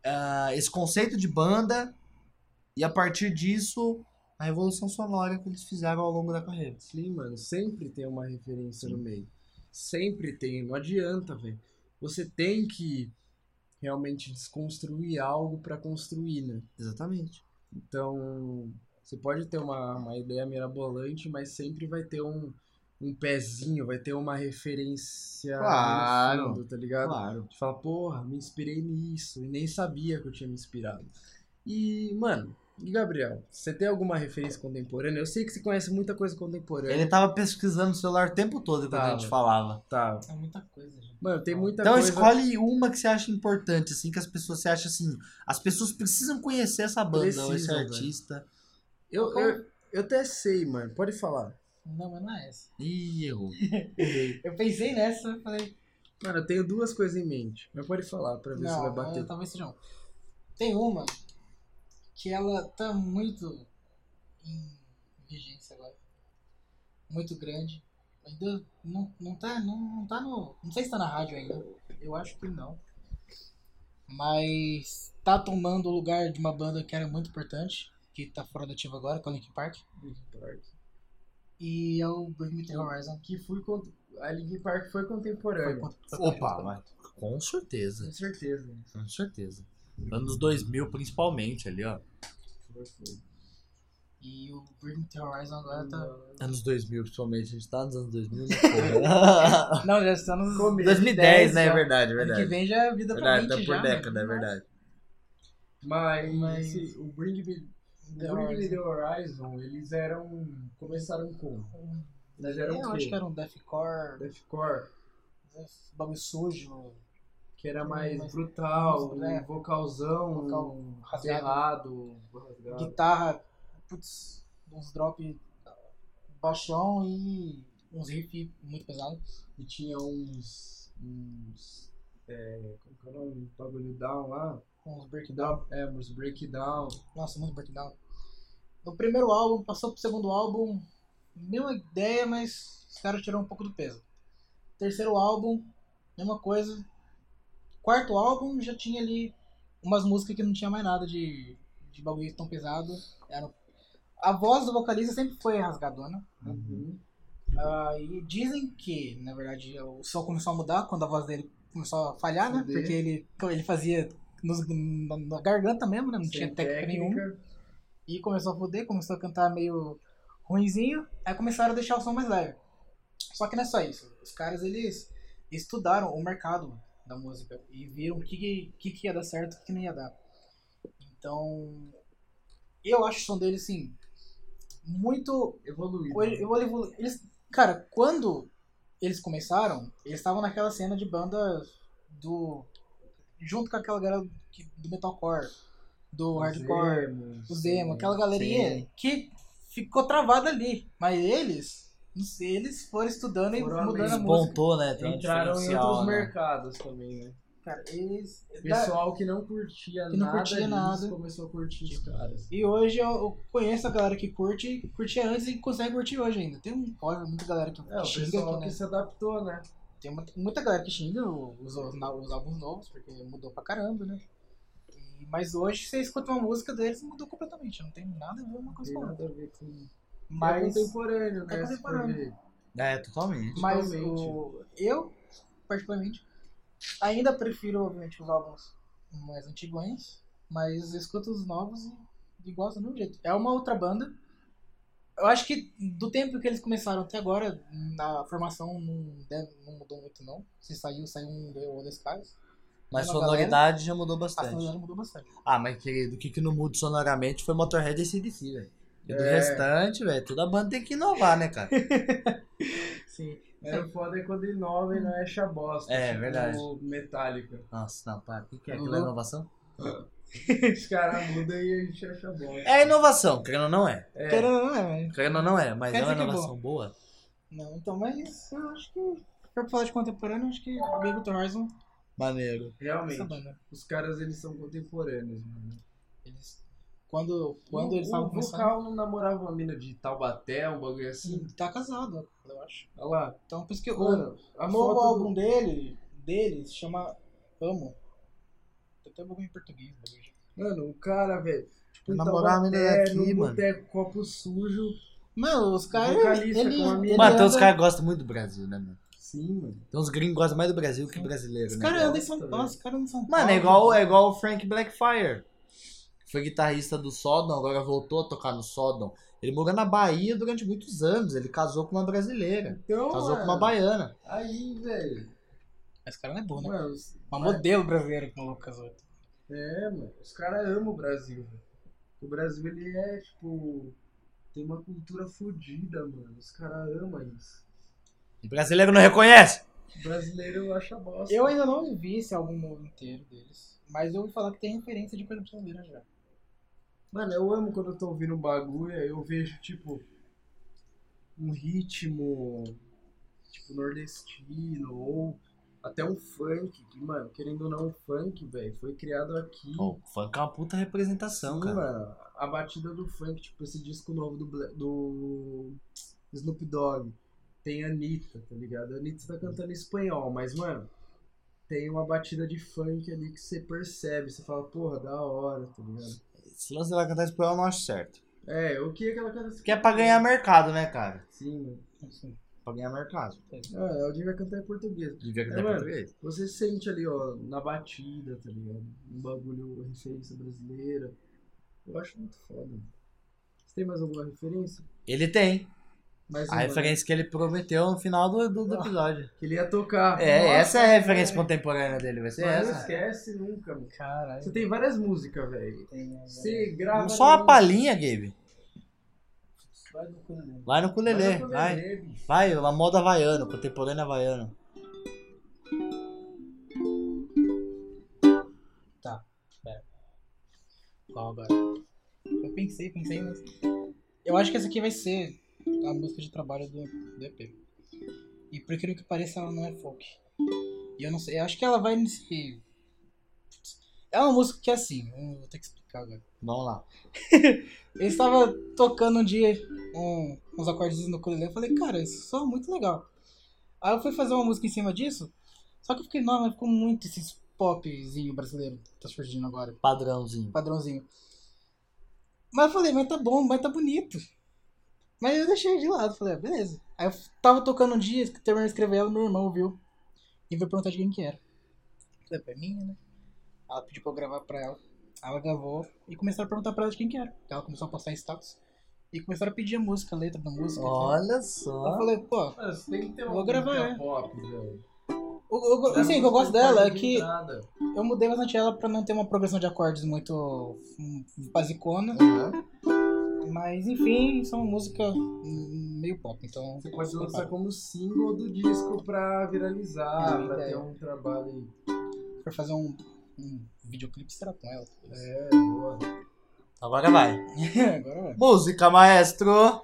ah, esse conceito de banda e a partir disso a revolução sonora que eles fizeram ao longo da carreira. Sim, mano, sempre tem uma referência no meio. Sempre tem, não adianta, velho. Você tem que realmente desconstruir algo pra construir, né? Exatamente. Então, você pode ter uma, uma ideia mirabolante, mas sempre vai ter um, um pezinho, vai ter uma referência Claro, fundo, tá ligado? Claro. De falar, porra, me inspirei nisso. E nem sabia que eu tinha me inspirado. E, mano, e Gabriel, você tem alguma referência contemporânea? Eu sei que você conhece muita coisa contemporânea. Ele tava pesquisando no celular o tempo todo enquanto a Tava. gente falava. Tá. É muita coisa, gente. Mano, tem muita Então coisa. escolhe uma que você acha importante, assim, que as pessoas você acha assim, as pessoas precisam conhecer essa banda ou esse Precisam, velho. Eu, eu, eu até sei, mano. Pode falar. Não, mas não é essa. Ih, errou. [LAUGHS] Eu pensei nessa e falei, Mano, eu tenho duas coisas em mente. Mas pode falar pra ver se vai não, bater. é, talvez seja um. Tem uma que ela tá muito em vigência agora. Muito grande. Ainda não, não tá, não, não tá no. Não sei se tá na rádio ainda. Eu acho que não. Mas tá tomando o lugar de uma banda que era muito importante, que tá fora da ativa agora, que é o Linkin Park. Linkin Park. E é o Bring Me The Horizon. Que fui cont... A Linkin Park foi Foi contemporâneo. contra- Opa, mas com certeza, Com certeza. com certeza. Anos 2000 principalmente ali, ó. Foi, foi. E o Bring Me The Horizon agora tá. Anos 2000 principalmente, a gente tá nos anos 2000, né? [LAUGHS] Não, já está nos Começo. 2010, né, é verdade, é Ano que verdade. vem já é vida Verdade, pra tá 20 por já. década, é né? verdade. Mas, Mas- esse- o Bring Me, The Bring. The Horizon, eles eram. Começaram com. Eles eram Eu acho que era um deathcore, Deathcore, bagulho sujo, que era mais Mas- brutal, mas, é. um vocalzão, Vocal rasgado. rasgado. guitarra, putz, uns drop baixão e uns riff muito pesados. E tinha uns. uns é, como que é o nome? Um bagulho down lá. Uns breakdown. É, uns breakdown. Nossa, muito breakdown. No primeiro álbum, passou pro segundo álbum, mesma ideia, mas os caras tiraram um pouco do peso. Terceiro álbum, mesma coisa. Quarto álbum já tinha ali umas músicas que não tinha mais nada de, de bagulho tão pesado. Era... A voz do vocalista sempre foi rasgadona. Uhum. Ah, e dizem que, na verdade, o som começou a mudar quando a voz dele começou a falhar, né? Porque ele, ele fazia nos- na, garganta mesmo, né? Não tinha Sem técnica nenhuma. técnica. E começou a foder, começou a cantar meio ruinzinho, aí começaram a deixar o som mais leve. Só que não é só isso. Os caras, eles estudaram o mercado da música e viram o que, que, que ia dar certo e o que não ia dar. Então, eu acho o som deles, assim, muito Evoluído. eu evolu- Eles, cara, quando eles começaram, eles estavam naquela cena de banda do. Junto com aquela galera que- do metalcore, do hardcore, os emo, aquela galerinha sim. que ficou travada ali. Mas eles, não sei, eles foram estudando e Foram mudando a música. Despontou, né? Tem Entraram em outros né? mercados também, né? Cara, eles. Pessoal que não curtia Que não nada curtia nada. começou a curtir os caras. E hoje eu, eu conheço a galera que curte, curtia antes e consegue curtir hoje ainda. Tem um, óbvio, muita galera que É, o pessoal aqui, né? que se adaptou, né? Tem uma- muita galera que xinga os, os, os álbuns novos, porque mudou pra caramba, né? E- mas hoje você escuta uma música deles mudou completamente, não tem nada a ver uma coisa com a outra. Mas, é contemporâneo, né? é contemporâneo. É, totalmente. mas totalmente. o, eu, particularmente, ainda prefiro, obviamente, os álbuns mais antigões, mas escuto os novos e, e gosto do mesmo jeito. É uma outra banda. Eu acho que do tempo que eles começaram até agora, a formação não, deve- não mudou muito, não. Se saiu, saiu um ou dois caras. Mas sonoridade já mudou A bastante. sonoridade mudou bastante. Ah, mas querido, o que, que não muda sonoramente foi Motorhead e CDC, velho. E do É. restante, velho, toda banda tem que inovar, né, cara? [LAUGHS] Sim. É, o foda é quando inova e não é chabosta. É, tipo verdade. Metálica. Nossa, não, para. O que, que é? Uhum. Aquilo é inovação? [LAUGHS] Os caras mudam e a gente acha bosta. É inovação, querendo ou não é. É. Querendo ou não é, velho. Querendo ou não é, mas é uma é inovação boa. Não, então, mas eu acho que. Pra falar de contemporâneo, eu acho que Baby Horizon Maneiro. essa Realmente. Os caras, eles são contemporâneos, mano. Eles. Quando, quando o, eles estavam o começando. vocal não namorava uma mina de Taubaté, um bagulho assim. Sim, tá casado, eu acho. Olha lá. Então por isso que Mano, o, a o foto álbum dele, dele se chama Amo. Tem até bagulho em português, bagulho. Mano, o cara, velho. Tipo, em namorar a mina Taubaté, daqui, no mano. boteco, copo sujo. Mano, os caras. Ele, com Mano, anda- caras gostam muito do Brasil, né, mano? Sim, mano. Tem uns gringos que gostam mais do Brasil que brasileiro, Os né? caras cara? andam em São Nossa, Paulo. Os caras andam em São Paulo. Mano, é igual, é igual o Frank Blackfire. Foi guitarrista do Sodom, agora voltou a tocar no Sodom. Ele morou na Bahia durante muitos anos. Ele casou com uma brasileira. Então, Casou com mano, uma baiana. Aí, velho. Esse cara não é bom, né? Mano, Uma modelo brasileira que o maluco casou. É, mano. Os caras amam o Brasil, velho. O Brasil, ele é, tipo... Tem uma cultura fodida, mano. Os caras amam isso. E brasileiro não reconhece. O brasileiro acha bosta. Eu ainda não vi esse álbum novo inteiro deles. Mas eu ouvi falar que tem referência de coisa brasileira já. Mano, eu amo quando eu tô ouvindo um bagulho, eu vejo, tipo, um ritmo, tipo, nordestino, ou até um funk, que, mano, querendo ou não, o funk, velho, foi criado aqui. O funk é uma puta representação, Sim, cara. mano, a batida do funk, tipo, esse disco novo do, do Snoop Dogg, tem a Anitta, tá ligado? A Anitta tá cantando em espanhol, mas, mano, tem uma batida de funk ali que você percebe, você fala, porra, da hora, tá ligado? Esse lance dela cantar espanhol eu não acho certo. É, eu queria que ela cantasse. Porque é pra ganhar mercado, né, cara? Sim, mano. Assim. Pra ganhar mercado. Ah, ela devia cantar em português. Devia É, cantar em mano. português. Você sente ali, ó, na batida, tá ligado? Um bagulho, referência brasileira. Eu acho muito foda. mano. Você tem mais alguma referência? Ele tem. Mais A uma, referência que ele prometeu no final do, do, do Ah. episódio. né? Que ele ia tocar. É, Nossa, essa é a referência contemporânea dele, vai ser Não essa. esquece nunca, mano. Caralho. Você tem várias músicas, velho. Tem, Você grava. Só uma palhinha, Gabe. Vai no cu, né? Vai no Vai culelê, vai. Vai, uma moda havaiano, contemporânea havaiano. Qual agora? Eu pensei, pensei, mas. Eu acho que essa aqui vai ser a música de trabalho do, do EP. E por incrível que pareça, ela não é folk. E eu não sei, eu acho que ela vai nesse. É uma música que é assim, eu vou ter que explicar agora. Vamos lá. [LAUGHS] Eu estava tocando um dia um- uns acordes no ukulele, eu falei, cara, isso soa muito legal. Aí eu fui fazer uma música em cima disso, só que eu fiquei, mas ficou muito esses popzinho brasileiro que tá surgindo agora Padrãozinho. padrãozinho. Mas eu falei, mas tá bom, mas tá bonito. Mas eu deixei de lado, falei, ah, beleza. Aí eu tava tocando um dia, terminei de escrever ela, meu irmão viu. E veio perguntar de quem que era. Falei, pô, é minha, né? Ela pediu pra eu gravar pra ela. Ela gravou e começaram a perguntar pra ela de quem que era. Ela começou a postar status. E começaram a pedir a música, a letra da música. Olha Eu só. falei, pô, você tem que ter uma Vou gravar, é. pop, velho. o, o, assim, o que eu gosto dela é que eu mudei bastante ela pra não ter uma progressão de acordes muito hum, basicona. Uhum. Mas enfim, isso é uma música hum, meio pop, então. Você pode lançar prepara. como single do disco pra viralizar, É, pra ideia. ter um trabalho for fazer um, um videoclipe, será com ela. É, boa. Agora vai. [LAUGHS] Agora vai. Música, maestro.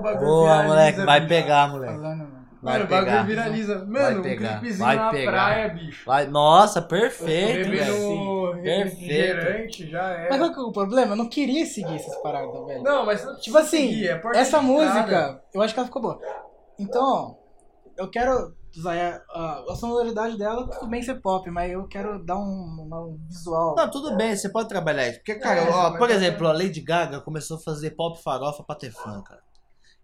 O bagulho Boa, viraliza, moleque. Vai bicho. pegar, moleque. falando, mano. Vai Mano, o bagulho pegar. viraliza. Mano, Vai um pegar, clipezinho vai na pegar. praia, bicho. Vai. Nossa, perfeito, velho. Perfeito. já Mas era. qual que é o problema? Eu não queria seguir essas paradas, velho. Não, mas não Tipo assim, seguir, é essa música, eu acho que ela ficou boa. Então, eu quero usar a, a sonoridade dela, tudo bem ser pop, mas eu quero dar um, um visual. Não, tudo bem, você pode trabalhar isso. Porque, cara, É, ó, mas por tá exemplo, a Lady Gaga começou a fazer pop farofa pra ter fã, cara.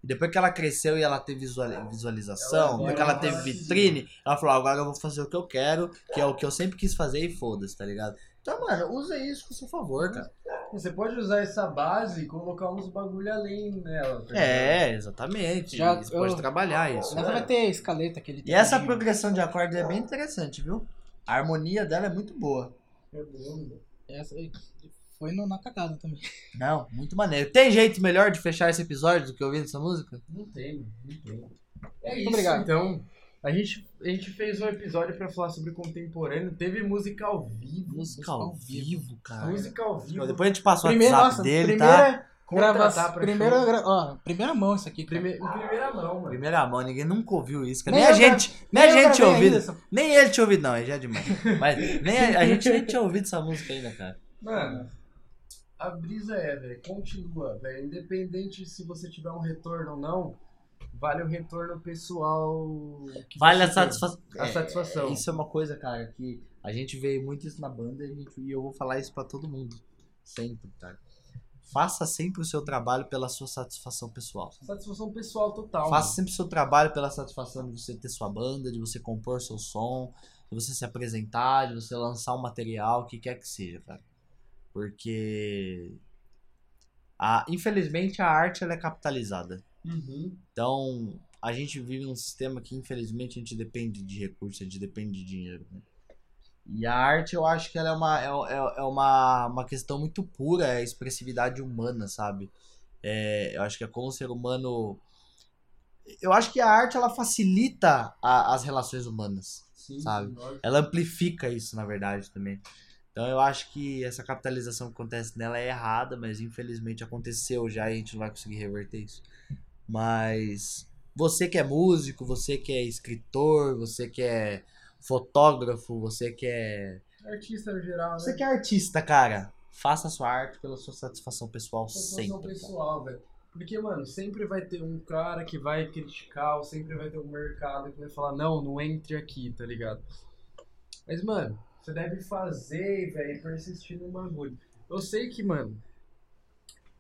Depois que ela cresceu e ela teve visual- visualização, Ela depois que ela teve se vitrine, ela falou, agora eu vou fazer o que eu quero, que é o que eu sempre quis fazer e foda-se, tá ligado? Então, mano, usa isso com seu favor, cara. Você pode usar essa base e colocar uns bagulho além nela. tá ligado? É, exatamente. Já- você pode eu- trabalhar isso. Nessa vai ter escaleta, aquele E essa progressão de acordes é bem interessante, viu? A harmonia dela é muito boa. É bom. Essa aí foi no, na cagada também. Não, muito maneiro. Tem jeito melhor de fechar esse episódio do que ouvindo essa música? Não tem, mano, não tem. É Muito isso, obrigado. então. A gente, a gente fez um episódio pra falar sobre contemporâneo. Teve música ao vivo. Música ao vivo, cara. Música ao vivo. Depois a gente passa o Primeira, WhatsApp nossa, dele, tá? primeira Contratar gravação. pra Primeira, gra- ó, primeira mão isso aqui. Prime- em primeira mão, mano. Primeira mão, ninguém nunca ouviu isso. cara. Nem Nem, a eu gra- gente, nem a gente tinha ouvido. essa- Nem ele tinha ouvido, não, ele já é demais. Mas nem a, a gente nem tinha ouvido essa música ainda, cara. Mano, a brisa é, velho, continua, velho. Independente se você tiver um retorno ou não, vale o retorno pessoal. que Vale a tem. satisfação. A satisfação. Isso é uma coisa, cara, que a gente vê muito isso na banda e, gente- e eu vou falar isso pra todo mundo. Sempre, cara. Faça sempre o seu trabalho pela sua satisfação pessoal. Satisfação pessoal total. Faça mano. sempre o seu trabalho pela satisfação de você ter sua banda, de você compor seu som, de você se apresentar, de você lançar um material, o que quer que seja, cara. Porque a, infelizmente a arte ela é capitalizada. Uhum. Então, a gente vive num sistema que infelizmente a gente depende de recursos, a gente depende de dinheiro. né? E a arte, eu acho que ela é uma, é, é- é uma, uma questão muito pura, é a expressividade humana, sabe? É, eu acho que é como o ser humano. Eu acho que a arte ela facilita a- as relações humanas. Sim, Sabe? lógico. Ela amplifica isso, na verdade, também. Então eu acho que essa capitalização que acontece nela é errada, mas infelizmente aconteceu já e a gente não vai conseguir reverter isso. Mas você que é músico, você que é escritor, você que é fotógrafo, você que é. Artista no geral, né? Você que é artista, cara. Faça a sua arte pela sua satisfação pessoal Satisfação sempre. cara. pessoal, velho. Porque, mano, sempre vai ter um cara que vai criticar, ou sempre vai ter um mercado que vai falar, não, não entre aqui, tá ligado? Mas, mano, você deve fazer, velho, e persistir no bagulho. Eu sei que, mano,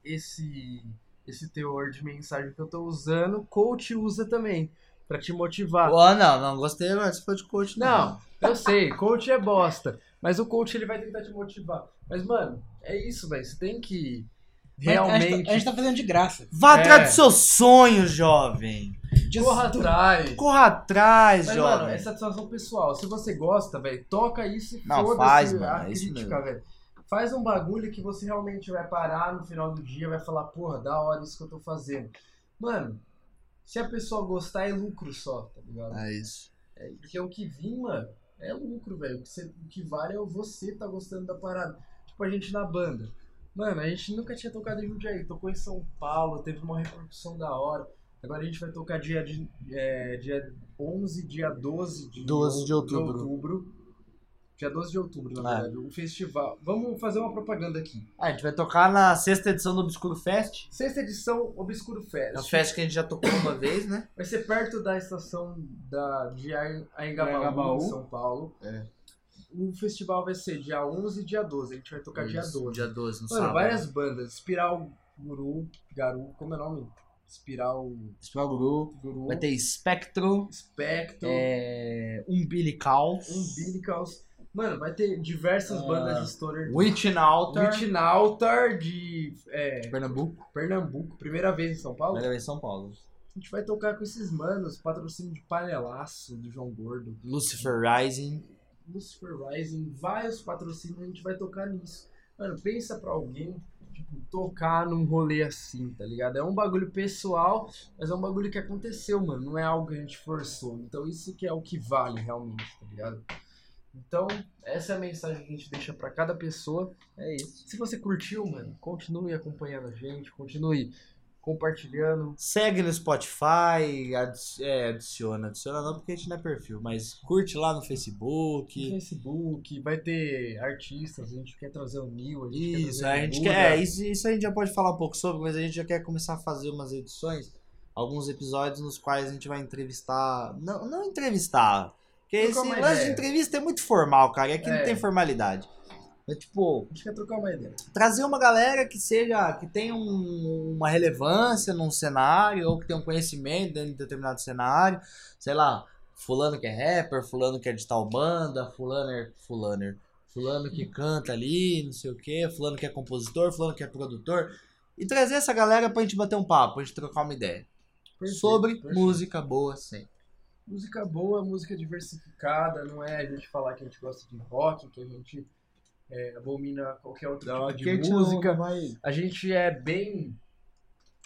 esse esse teor de mensagem que eu tô usando, coach usa também. Pra te motivar. Ó, não, não gostei, mas você foi de coach. Não, eu sei, coach é bosta. Mas o coach ele vai tentar te motivar. Mas, mano, é isso, velho. Você tem que Mas A gente, realmente. tá, a gente tá fazendo de graça. Vá É. atrás dos seus sonhos, jovem. De- Corra atrás. Corra atrás, Mas, jovem. mano, é satisfação pessoal. Se você gosta, velho, toca isso e Não, faz, a mano, é isso crítica, velho. Faz um bagulho que você realmente vai parar no final do dia, vai falar, porra, da hora isso que eu tô fazendo. Mano, se a pessoa gostar, é lucro só, tá ligado? É isso. É, porque o que vir, mano, é lucro, velho. O, o que vale é você tá gostando da parada. Tipo, a gente na banda. Mano, a gente nunca tinha tocado em Jundiaí. Tocou em São Paulo, teve uma repercussão da hora. Agora a gente vai tocar dia, de, é, dia 11, dia 12 de, 12 de outubro. outubro. Dia 12 de outubro, na É. verdade. O festival. Vamos fazer uma propaganda aqui. Ah, a gente vai tocar na sexta edição do Obscuro Fest. Sexta edição Obscuro Fest. É uma festa que a gente já tocou uma vez, né? Vai ser perto da estação da, de em São Paulo. É. O festival vai ser dia 11 e dia 12. A gente vai tocar dia Isso, 12. Dia 12, no Mano, sábado. várias bandas. Espiral Guru, Garu, como é o nome? Espiral Espiral Guru. Guru, Vai ter Spectro. Spectro, É... Umbilical. Umbilicals. Mano, vai ter diversas Ah, bandas de stoner. Witchnautar. Witchnautar de é, Pernambuco. Pernambuco. Primeira vez em São Paulo. Vai em São Paulo. A gente vai tocar com esses manos. Patrocínio de panelaço do João Gordo. Lucifer Rising. Lucifer Rising, vários patrocínios, a gente vai tocar nisso. Mano, pensa pra alguém, tipo, tocar num rolê assim, tá ligado? É um bagulho pessoal, mas é um bagulho que aconteceu, mano. Não é algo que a gente forçou. Então isso que é o que vale realmente, tá ligado? Então, essa é a mensagem que a gente deixa pra cada pessoa. É isso. Se você curtiu, mano, continue acompanhando a gente, continue compartilhando. Segue no Spotify, adi- é, adiciona, adiciona não porque a gente não é perfil, mas curte lá no No Facebook. Facebook, vai ter artistas, a gente quer trazer o Nil, a gente Isso, quer a gente quer, é, isso, isso a gente já pode falar um pouco sobre, mas a gente já quer começar a fazer umas edições, alguns episódios nos quais a gente vai entrevistar, não, não entrevistar, porque esse lance de entrevista é muito formal, cara, e aqui não É. tem formalidade. É tipo, A gente quer trocar uma ideia. trazer uma galera que seja, que tenha um- uma relevância num cenário, ou que tenha um conhecimento dentro de determinado cenário, sei lá, fulano que é rapper, fulano que é de tal banda, fulano é fulaner, fulano que canta ali, não sei o que, fulano que é compositor, fulano que é produtor, e trazer essa galera pra gente bater um papo, pra gente trocar uma ideia. Perfeito, sobre perfeito. música boa sempre. Música boa, música diversificada, não é a gente falar que a gente gosta de rock, que a gente é, abomina qualquer outro tipo de música. A gente é bem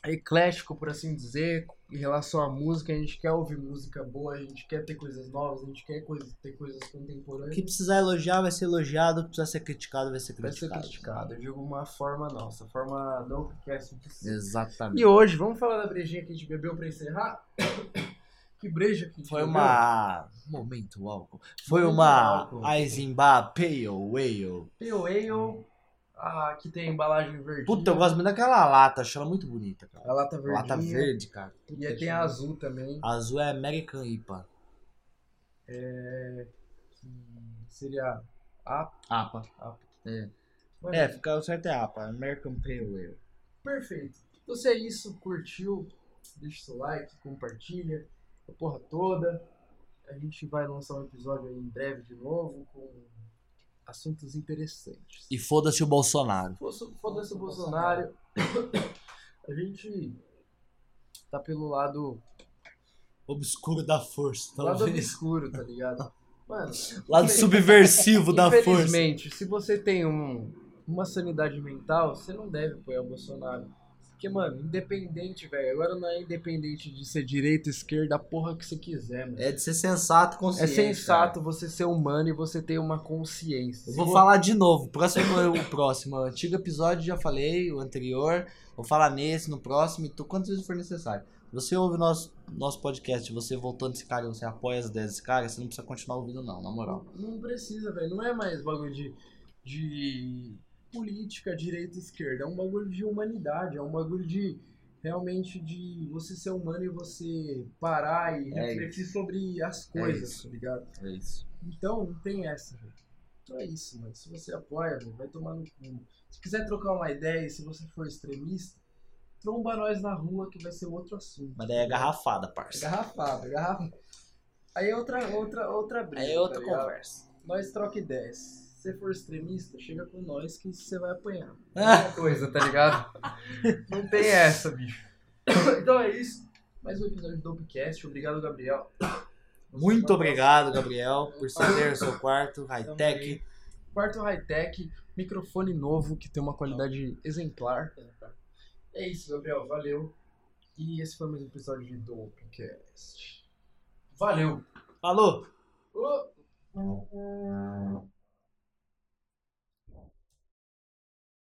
eclético, por assim dizer, em relação à música. A gente quer ouvir música boa, a gente quer ter coisas novas, a gente quer coisas, ter coisas O contemporâneas. que precisar elogiar vai ser elogiado, o que precisar ser criticado vai ser vai ser criticado. criticado de alguma forma nossa, forma não que é. Exatamente. E hoje, vamos falar da brejinha que a gente bebeu pra encerrar? [COUGHS] que breja que Foi uma. Momento álcool. Foi Momento uma álcool. Eisenbach Pale Ale. Pale Ale, ah, que tem a embalagem verde. Puta, eu gosto muito daquela lata, acho ela muito bonita, cara. A lata verde. Lata verde, cara. E aí tem a azul também. A azul é American IPA. que seria a. APA. APA. É. Mano, É, fica o certo é APA, American Pale Ale. Perfeito. Então se é isso, curtiu, deixa o seu like, compartilha, a porra toda. A gente vai lançar um episódio aí em breve de novo com assuntos interessantes. E foda-se o Bolsonaro. Foda- Foda-se o Bolsonaro. [COUGHS] A gente tá pelo lado, Obscuro da força, lado talvez. obscuro, tá ligado? Mano, Lado subversivo da força. Infelizmente, se você tem um, uma sanidade mental, você não deve apoiar o Bolsonaro. Porque, mano, independente, velho. Agora não é independente de ser direita, esquerda, a porra que você quiser, mano. É de ser sensato e É consciente. sensato você ser humano e você ter uma consciência. Eu vou vo- falar de novo. Próximo, o próximo. O antigo episódio já falei, o anterior. Vou falar nesse, no próximo, e tu, quantas vezes for necessário. Você ouve o nosso, nosso podcast, você voltando desse cara e você apoia as ideias desse cara, você não precisa continuar ouvindo, não, na moral. Não precisa, velho. Não é mais bagulho de, de política, direita e esquerda. É um bagulho de humanidade. É um bagulho de realmente de você ser humano e você parar e É refletir sobre as coisas, isso. tá ligado? É isso. Então, não tem essa, velho. Então é isso, mano. Se você apoia, velho, vai tomar no cu. Se quiser trocar uma ideia e se você for extremista, tromba nós na rua que vai ser outro assunto. Mas daí é garrafada, É parça. garrafada, é garrafa. Aí é outra, outra, outra briga. Aí é outra tá conversa. Nós troca ideias. Se você for extremista, chega com nós que você vai apanhar. [LAUGHS] Mesma coisa, tá ligado? Não tem essa, bicho. Então é isso. Mais um episódio do Dopecast. Obrigado, Gabriel. Muito obrigado, Gabriel, por ceder o seu quarto high-tech. Quarto high-tech, microfone novo que tem uma qualidade exemplar. É isso, Gabriel. Valeu. E esse foi mais um episódio de Dopecast. Valeu! Falou! Oh.